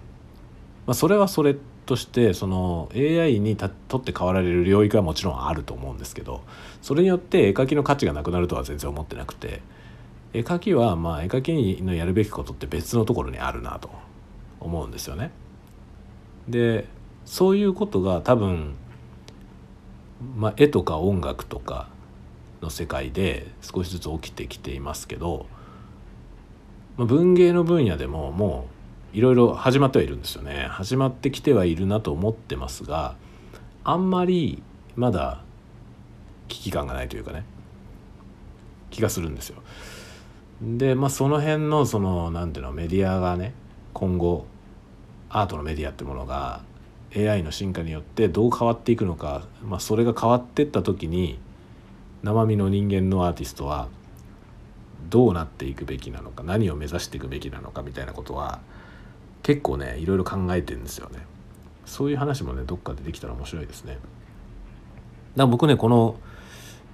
まあ、それはそれとしてその AI にとって変わられる領域はもちろんあると思うんですけどそれによって絵描きの価値がなくなるとは全然思ってなくて絵描きはまあ絵描きのやるべきことって別のところにあるなと思うんですよね。でそういうことが多分まあ、絵とか音楽とかの世界で少しずつ起きてきていますけど、まあ、文芸の分野でももういろいろ始まってはいるんですよね始まってきてはいるなと思ってますがあんまりまだ危機感がないというかね気がするんですよ。でまあその辺のその何ていうのメディアがね今後アートのメディアってものが AI の進化によってどう変わっていくのか、まあ、それが変わってった時に生身の人間のアーティストはどうなっていくべきなのか何を目指していくべきなのかみたいなことは結構ねいろいろ考えてるんですよね。そういう話もねどっかでできたら面白いですね。だから僕ねこの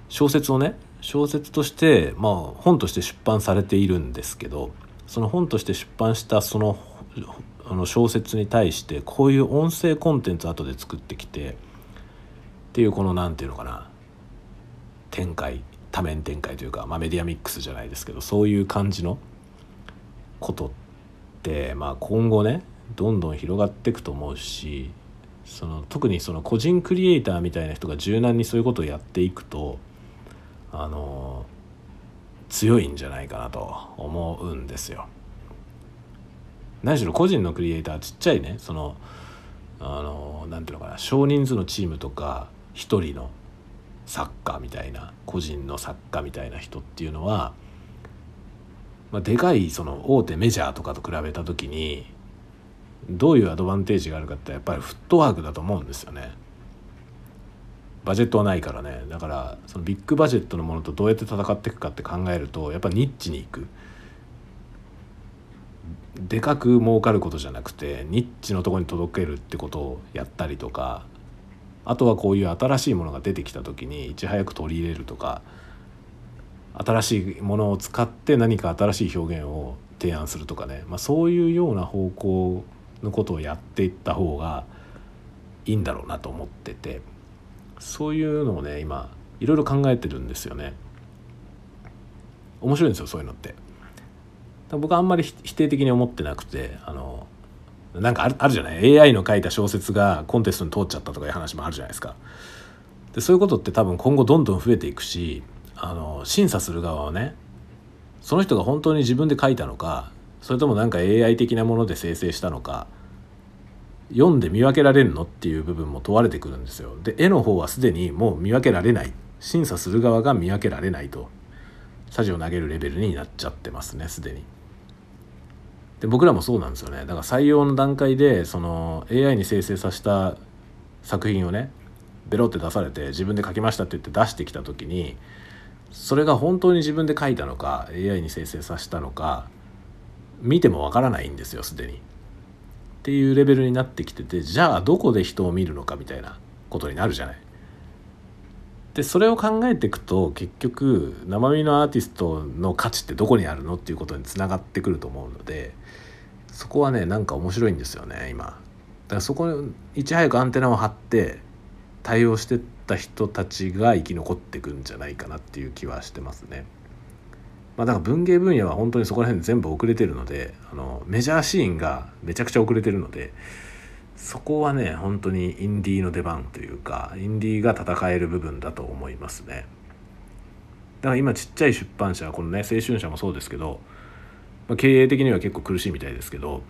小説をね小説としてまあ本として出版されているんですけどその本として出版したそのあの小説に対してこういう音声コンテンツ後で作ってきてっていうこの何て言うのかな展開多面展開というか、まあ、メディアミックスじゃないですけどそういう感じのことって、まあ、今後ねどんどん広がっていくと思うしその特にその個人クリエイターみたいな人が柔軟にそういうことをやっていくとあの強いんじゃないかなと思うんですよ。何しろ個人のクリエイターちっちゃいねそのあのなんていうのかな少人数のチームとか一人の作家みたいな個人の作家みたいな人っていうのは、まあ、でかいその大手メジャーとかと比べた時にどういうアドバンテージがあるかってやっぱりフットワークだと思うんですよね。バジェットはないからねだからそのビッグバジェットのものとどうやって戦っていくかって考えるとやっぱニッチにいくでかく儲かることじゃなくてニッチのとこに届けるってことをやったりとかあとはこういう新しいものが出てきた時にいち早く取り入れるとか新しいものを使って何か新しい表現を提案するとかね、まあ、そういうような方向のことをやっていった方がいいんだろうなと思っててそういうのをね今いろいろ考えてるんですよね。面白いんですよそういうのって。僕はあんまり否定的に思ってなくてあのなんかあるあるじゃない？AI の書いた小説がコンテストに通っちゃったとかいう話もあるじゃないですか。でそういうことって多分今後どんどん増えていくしあの審査する側はねその人が本当に自分で書いたのかそれともなんか AI 的なもので生成したのか読んで見分けられるのっていう部分も問われてくるんですよ。で絵の方はすでにもう見分けられない審査する側が見分けられないとさじを投げるレベルになっちゃってますねすでに。で僕らもそうなんですよねだから採用の段階でその AI に生成させた作品をねベロって出されて自分で書きましたって言って出してきた時にそれが本当に自分で書いたのか AI に生成させたのか見てもわからないんですよすでに。っていうレベルになってきててじゃあどこで人を見るのかみたいなことになるじゃない。でそれを考えていくと結局生身のアーティストの価値ってどこにあるの？っていうことにつながってくると思うのでそこはねなんか面白いんですよね今。だからそこにいち早くアンテナを張って対応してった人たちが生き残っていくんじゃないかなっていう気はしてますね。まあ、だから文芸分野は本当にそこら辺全部遅れてるのであのメジャーシーンがめちゃくちゃ遅れてるのでそこはね本当にインディーの出番というかインディーが戦える部分だと思いますね。だから今ちっちゃい出版社このね青春社もそうですけど、まあ、経営的には結構苦しいみたいですけど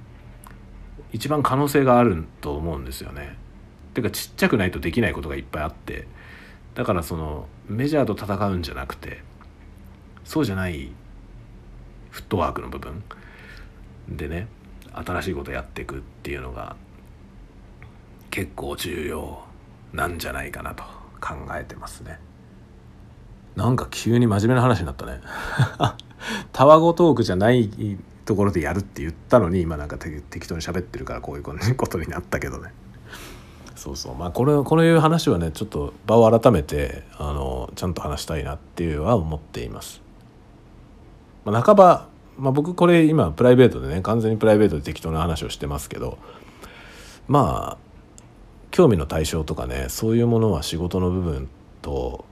一番可能性があると思うんですよね。てかちっちゃくないとできないことがいっぱいあってだからそのメジャーと戦うんじゃなくてそうじゃないフットワークの部分でね新しいことやっていくっていうのが結構重要なんじゃないかなと考えてますね。なんか急に真面目な話になったね。タワゴトークじゃないところでやるって言ったのに今なんか適当に喋ってるからこういうことになったけどね。そうそうまあこれこういう話はねちょっと場を改めてあのちゃんと話したいなっていうは思っていますまあ、半ば、まあ、僕これ今プライベートでね完全にプライベートで適当な話をしてますけどまあ興味の対象とかねそういうものは仕事の部分と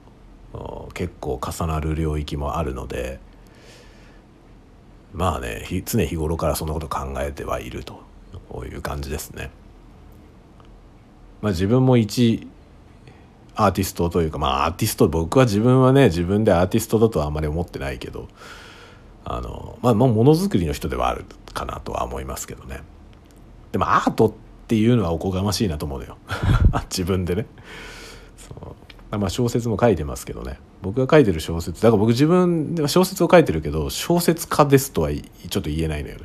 結構重なる領域もあるのでまあね常日頃からそんなこと考えてはいるという感じですね。まあ、自分も一アーティストというかまあアーティスト僕は自分はね自分でアーティストだとはあんまり思ってないけどあのまあものづくりの人ではあるかなとは思いますけどね。でもアートっていうのはおこがましいなと思うのよ。自分でね。そう。まあ小説も書いてますけどね。僕が書いてる小説だから僕自分では小説を書いてるけど小説家ですとはちょっと言えないのよね。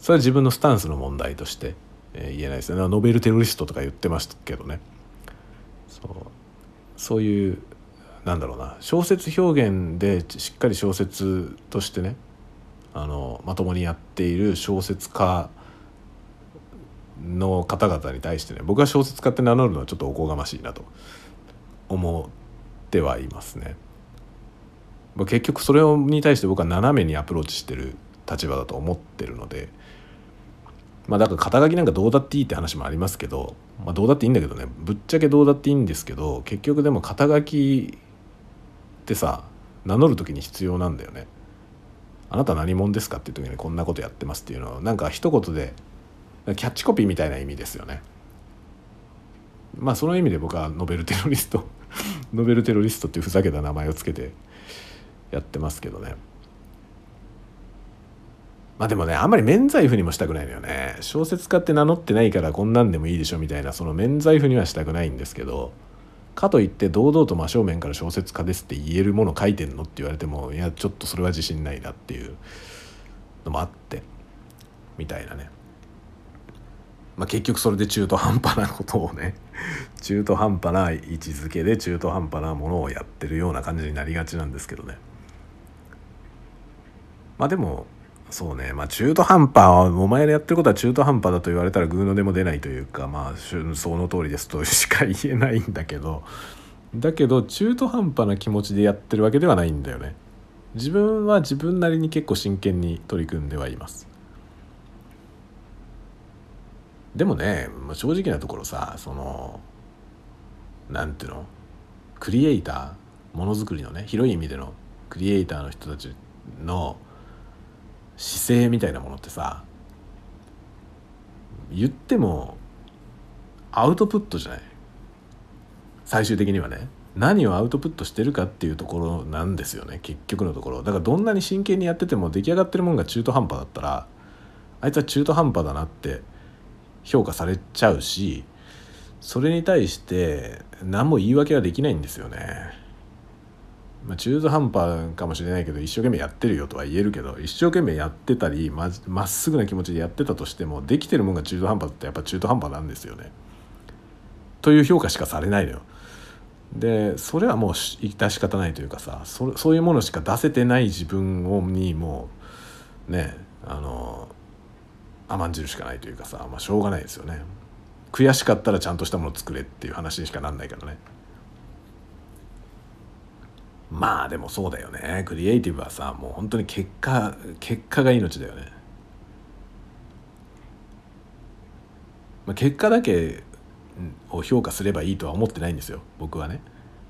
それは自分のスタンスの問題として、え言えないですね。ノベルテロリストとか言ってましたけどね。そう。そういうなんだろうな。小説表現でしっかり小説としてねあのまともにやっている小説家の方々に対してね僕は小説家って名乗るのはちょっとおこがましいなと思ってはいますね。結局それに対して僕は斜めにアプローチしてる立場だと思ってるのでまあだから肩書きなんかどうだっていいって話もありますけど、まあ、どうだっていいんだけどねぶっちゃけどうだっていいんですけど結局でも肩書きってさ名乗る時に必要なんだよね。あなた何者ですかっていう時にこんなことやってますっていうのはなんか一言でキャッチコピーみたいな意味ですよね。まあその意味で僕はノベルテロリスト ノベルテロリストっていうふざけた名前をつけてやってますけどね。まあでもねあんまり免罪符にもしたくないのよね小説家って名乗ってないからこんなんでもいいでしょみたいなその免罪符にはしたくないんですけどかといって堂々と真正面から小説家ですって言えるもの書いてんのって言われてもいやちょっとそれは自信ないなっていうのもあってみたいなね。まあ、結局それで中途半端なことをね 中途半端な位置づけで中途半端なものをやってるような感じになりがちなんですけどね。まあでもそうね。まあ中途半端お前のやってることは中途半端だと言われたらグーのでも出ないというかまあその通りですとしか言えないんだけど。だけど中途半端な気持ちでやってるわけではないんだよね。自分は自分なりに結構真剣に取り組んではいます。でもね正直なところさそのなんていうの？クリエイターものづくりのね広い意味でのクリエイターの人たちの姿勢みたいなものってさ言ってもアウトプットじゃない。最終的にはね。何をアウトプットしてるかっていうところなんですよね。結局のところ。だからどんなに真剣にやってても出来上がってるもんが中途半端だったらあいつは中途半端だなって評価されちゃうしそれに対して何も言い訳はできないんですよね。まあ、中途半端かもしれないけど一生懸命やってるよとは言えるけど一生懸命やってたりまっすぐな気持ちでやってたとしてもできてるもんが中途半端ってやっぱ中途半端なんですよね。という評価しかされないのよ。でそれはもう致し方ないというかさそそういうものしか出せてない自分をにもうねあの甘んじるしかないというかさ、まあ、しょうがないですよね。悔しかったらちゃんとしたもの作れっていう話にしかなんないからね。まあでもそうだよね。クリエイティブはさもう本当に結果結果が命だよね、まあ、結果だけを評価すればいいとは思ってないんですよ。僕はね。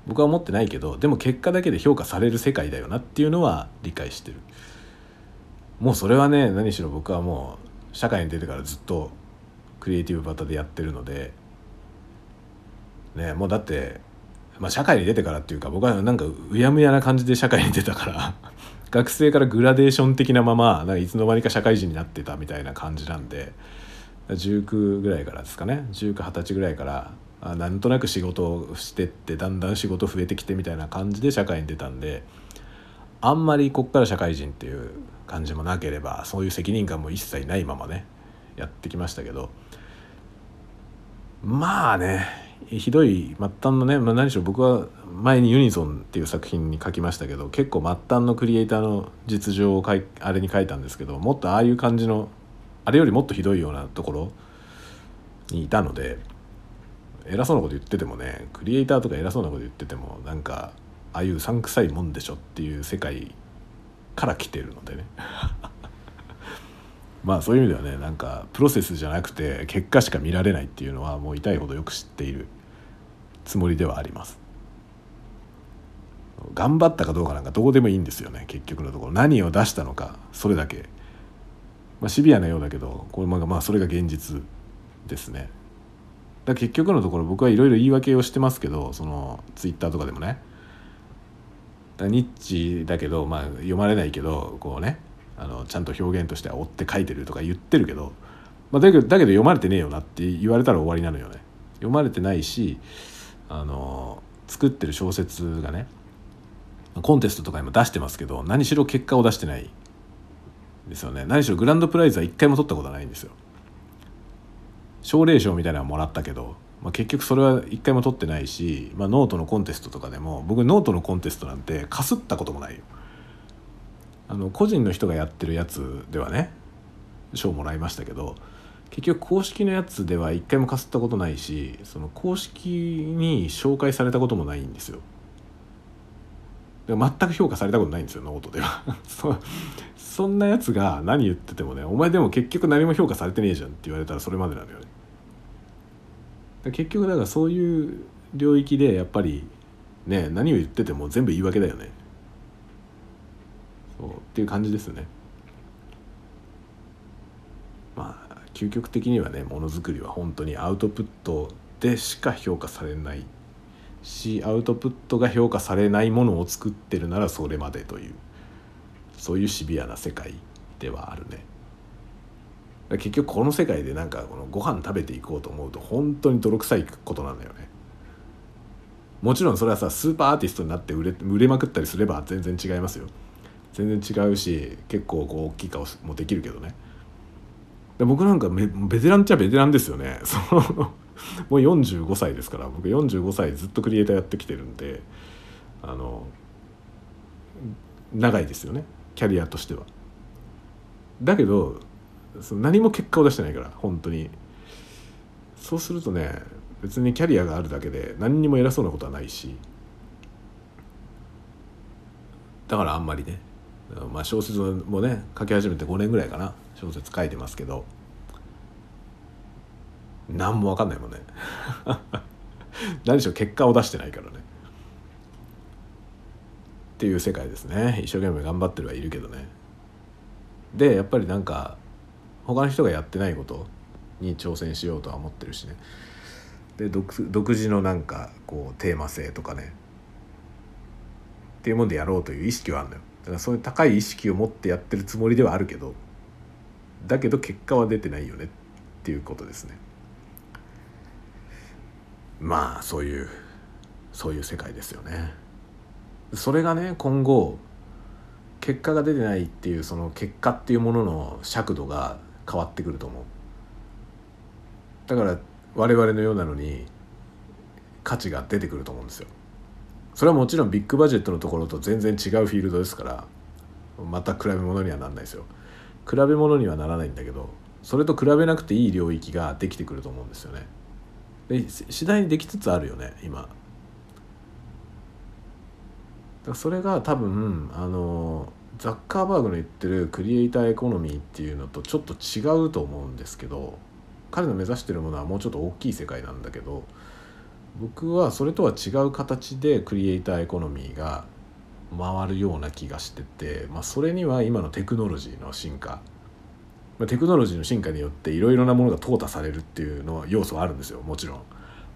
僕は思ってないけどでも結果だけで評価される世界だよなっていうのは理解してる。もうそれはね何しろ僕はもう社会に出てからずっとクリエイティブバタでやってるのでねもうだってまあ、社会に出てからっていうか僕はなんかうやむやな感じで社会に出たから 学生からグラデーション的なままなんかいつの間にか社会人になってたみたいな感じなんで19ぐらいからですかね。1920歳ぐらいからあなんとなく仕事をしてってだんだん仕事増えてきてみたいな感じで社会に出たんであんまりこっから社会人っていう感じもなければそういう責任感も一切ないままねやってきましたけど。まあねひどい末端のね、まあ、何しろ僕は前に「ユニゾン」っていう作品に書きましたけど結構末端のクリエイターの実情をかいあれに書いたんですけどもっとああいう感じのあれよりもっとひどいようなところにいたので偉そうなこと言っててもねクリエイターとか偉そうなこと言っててもなんかああいううさんくさいもんでしょっていう世界から来てるのでね。まあそういう意味ではねなんかプロセスじゃなくて結果しか見られないっていうのはもう痛いほどよく知っている。つもりではあります。頑張ったかどうかなんかどうでもいいんですよね結局のところ。何を出したのかそれだけ、まあ、シビアなようだけどこれまあまそれが現実ですね。だ結局のところ僕はいろいろ言い訳をしてますけどそのツイッターとかでもね。ニッチだけどまあ読まれないけどこうねあのちゃんと表現としては追って書いてるとか言ってるけど、まあ、だけどだけど読まれてねえよなって言われたら終わりなのよね。読まれてないしあの作ってる小説がねコンテストとかにも出してますけど何しろ結果を出してないですよね。何しろグランドプライズは一回も取ったことないんですよ。奨励賞みたいなのはもらったけど、まあ、結局それは一回も取ってないし、まあ、ノートのコンテストとかでも僕ノートのコンテストなんてかすったこともないよ。あの個人の人がやってるやつではね賞もらいましたけど結局公式のやつでは一回もかすったことないしその公式に紹介されたこともないんですよ。全く評価されたことないんですよノートでは。そんなやつが何言っててもねお前でも結局何も評価されてねえじゃんって言われたらそれまでなのよね。結局だからそういう領域でやっぱりね何を言ってても全部言い訳だよね。そうっていう感じですよねまあ究極的にはねものづくりは本当にアウトプットでしか評価されないしアウトプットが評価されないものを作ってるならそれまでというそういうシビアな世界ではあるね。結局この世界でなんかこのご飯食べていこうと思うと本当に泥臭いことなんだよね。もちろんそれはさスーパーアーティストになって売れ売れまくったりすれば全然違いますよ。全然違うし結構こう大きい顔もできるけどね。で僕なんかベテランっちゃベテランですよね。そのもう45歳ですから僕45歳ずっとクリエイターやってきてるんであの長いですよね。キャリアとしては。だけどその何も結果を出してないから本当に。そうするとね別にキャリアがあるだけで何にも偉そうなことはないし。だからあんまりねまあ、小説もね書き始めて5年ぐらいかな。小説書いてますけど何も分かんないもんね。何しろ結果を出してないからね。っていう世界ですね。一生懸命頑張ってるはいるけどね。でやっぱりなんか他の人がやってないことに挑戦しようとは思ってるしね。で独自のなんかこうテーマ性とかね。っていうもんでやろうという意識はあるのよ。だからそういう高い意識を持ってやってるつもりではあるけどだけど結果は出てないよねっていうことですね。まあそういうそういう世界ですよね。それがね今後結果が出てないっていうその結果っていうものの尺度が変わってくると思う。だから我々のようなのに価値が出てくると思うんですよ。それはもちろんビッグバジェットのところと全然違うフィールドですからまた比べ物にはなんないですよ。比べ物にはならないんだけどそれと比べなくていい領域ができてくると思うんですよね。で次第にできつつあるよね今。だそれが多分あのザッカーバーグの言ってるクリエイターエコノミーっていうのとちょっと違うと思うんですけど彼の目指してるものはもうちょっと大きい世界なんだけど僕はそれとは違う形でクリエイターエコノミーが回るような気がしてて、まあ、それには今のテクノロジーの進化、まあ、テクノロジーの進化によっていろいろなものが淘汰されるっていうのは要素はあるんですよもちろん。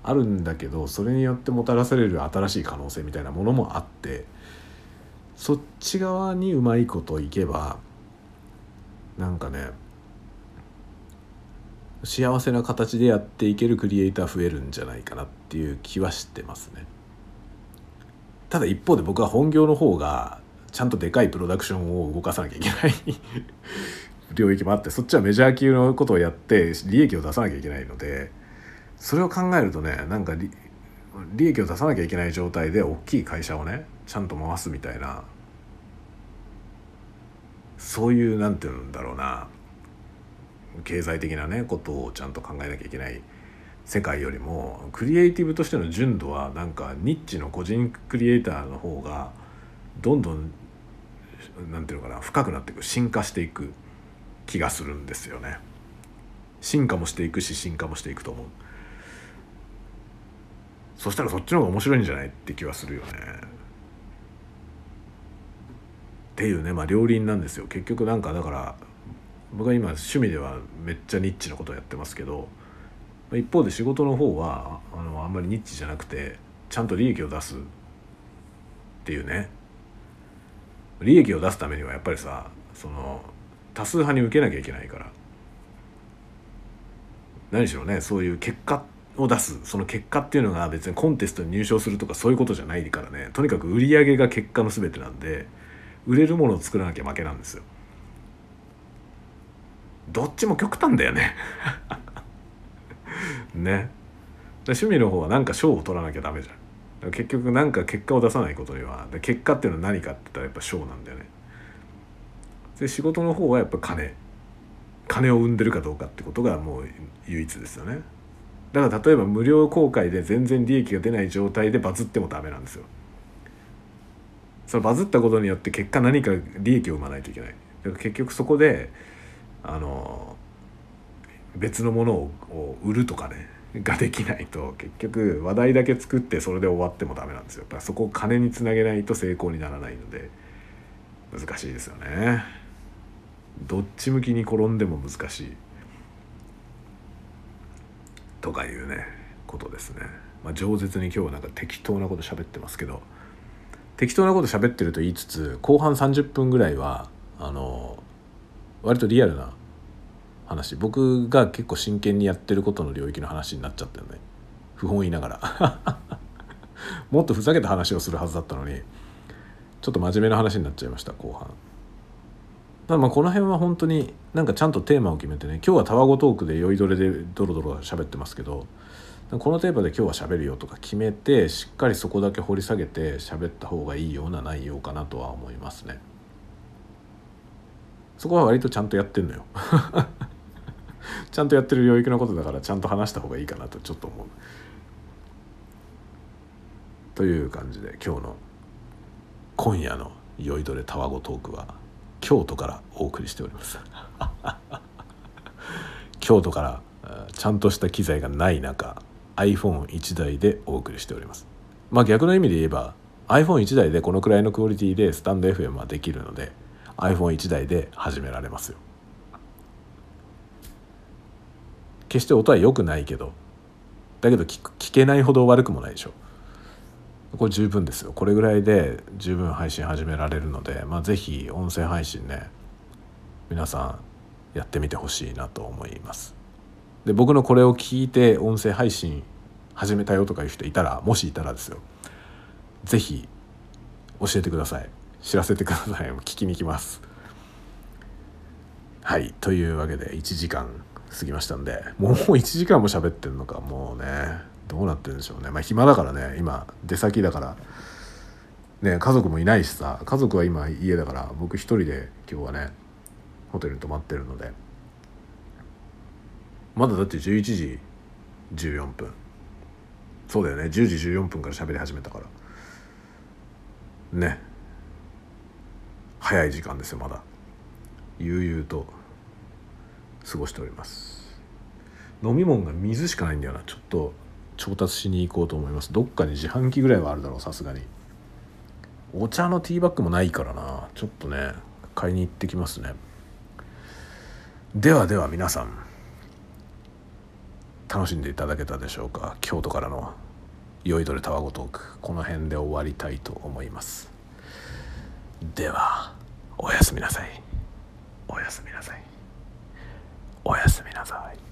あるんだけどそれによってもたらされる新しい可能性みたいなものもあってそっち側にうまいこといけばなんかね幸せな形でやっていけるクリエイター増えるんじゃないかなっていう気はしてますね。ただ一方で僕は本業の方がちゃんとでかいプロダクションを動かさなきゃいけない 領域もあってそっちはメジャー級のことをやって利益を出さなきゃいけないのでそれを考えるとねなんか利益を出さなきゃいけない状態で大きい会社をねちゃんと回すみたいなそういうなんて言うんだろうな経済的なねことをちゃんと考えなきゃいけない世界よりもクリエイティブとしての純度はなんかニッチの個人クリエイターの方がどんどんなんていうのかな深くなっていく進化していく気がするんですよね。進化もしていくし進化もしていくと思う。そしたらそっちの方が面白いんじゃないって気はするよね。っていうねまあ両輪なんですよ結局なんかだから僕は今趣味ではめっちゃニッチなことをやってますけど一方で仕事の方はあのあんまりニッチじゃなくてちゃんと利益を出すっていうね。利益を出すためにはやっぱりさその多数派に受けなきゃいけないから。何しろねそういう結果を出すその結果っていうのが別にコンテストに入賞するとかそういうことじゃないからね。とにかく売り上げが結果の全てなんで売れるものを作らなきゃ負けなんですよ。どっちも極端だよね。ね。趣味の方はなんか賞を取らなきゃダメじゃん。結局なんか結果を出さないことには結果っていうのは何かって言ったらやっぱ賞なんだよね。で仕事の方はやっぱ金。金を生んでるかどうかってことがもう唯一ですよね。だから例えば無料公開で全然利益が出ない状態でバズってもダメなんですよ。そのバズったことによって結果何か利益を生まないといけない。だから結局そこであの別のものを売るとかねができないと結局話題だけ作ってそれで終わってもダメなんですよ。やっぱそこを金につなげないと成功にならないので難しいですよね。どっち向きに転んでも難しい。とかいうねことですね。まあ饒舌に今日はなんか適当なこと喋ってますけど適当なこと喋ってると言いつつ後半30分ぐらいはあの割とリアルな話。僕が結構真剣にやってることの領域の話になっちゃったよね。不本意ながら。もっとふざけた話をするはずだったのにちょっと真面目な話になっちゃいました後半。ただまあこの辺は本当になんかちゃんとテーマを決めてね今日はタワゴトークで酔いどれでドロドロ喋ってますけどこのテーマで今日は喋るよとか決めてしっかりそこだけ掘り下げて喋った方がいいような内容かなとは思いますね。そこは割とちゃんとやってんのよ。ちゃんとやってる領域のことだからちゃんと話した方がいいかなとちょっと思う。という感じで今日の今夜の「酔いどれたわごトーク」は京都からお送りしております。京都からちゃんとした機材がない中 iPhone1 台でお送りしております。まあ逆の意味で言えば iPhone1 台でこのくらいのクオリティでスタンド FM はできるので iPhone1 台で始められますよ。決して音は良くないけどだけど聞けないほど悪くもないでしょ。これ十分ですよ。これぐらいで十分配信始められるので、まあ、是非音声配信ね皆さんやってみてほしいなと思います。で僕のこれを聞いて音声配信始めたよとかいう人いたらもしいたらですよ。是非教えてください。知らせてください。聞きに行きます。はい。というわけで1時間。過ぎましたんでもう1時間も喋ってんのかもうね。どうなってるんでしょうね。まあ暇だからね。今出先だから。ね家族もいないしさ。家族は今家だから僕一人で今日はねホテルに泊まってるので。まだだって11時14分。そうだよね。10時14分から喋り始めたから。ね。早い時間ですよまだ。悠々と。過ごしております。飲み物が水しかないんだよな。ちょっと調達しに行こうと思います。どっかに自販機ぐらいはあるだろうさすがに。お茶のティーバッグもないからな。ちょっとね買いに行ってきますね。ではでは皆さん。楽しんでいただけたでしょうか？京都からの酔いどれたわごトークこの辺で終わりたいと思います。ではおやすみなさい。おやすみなさい。おやすみなさい。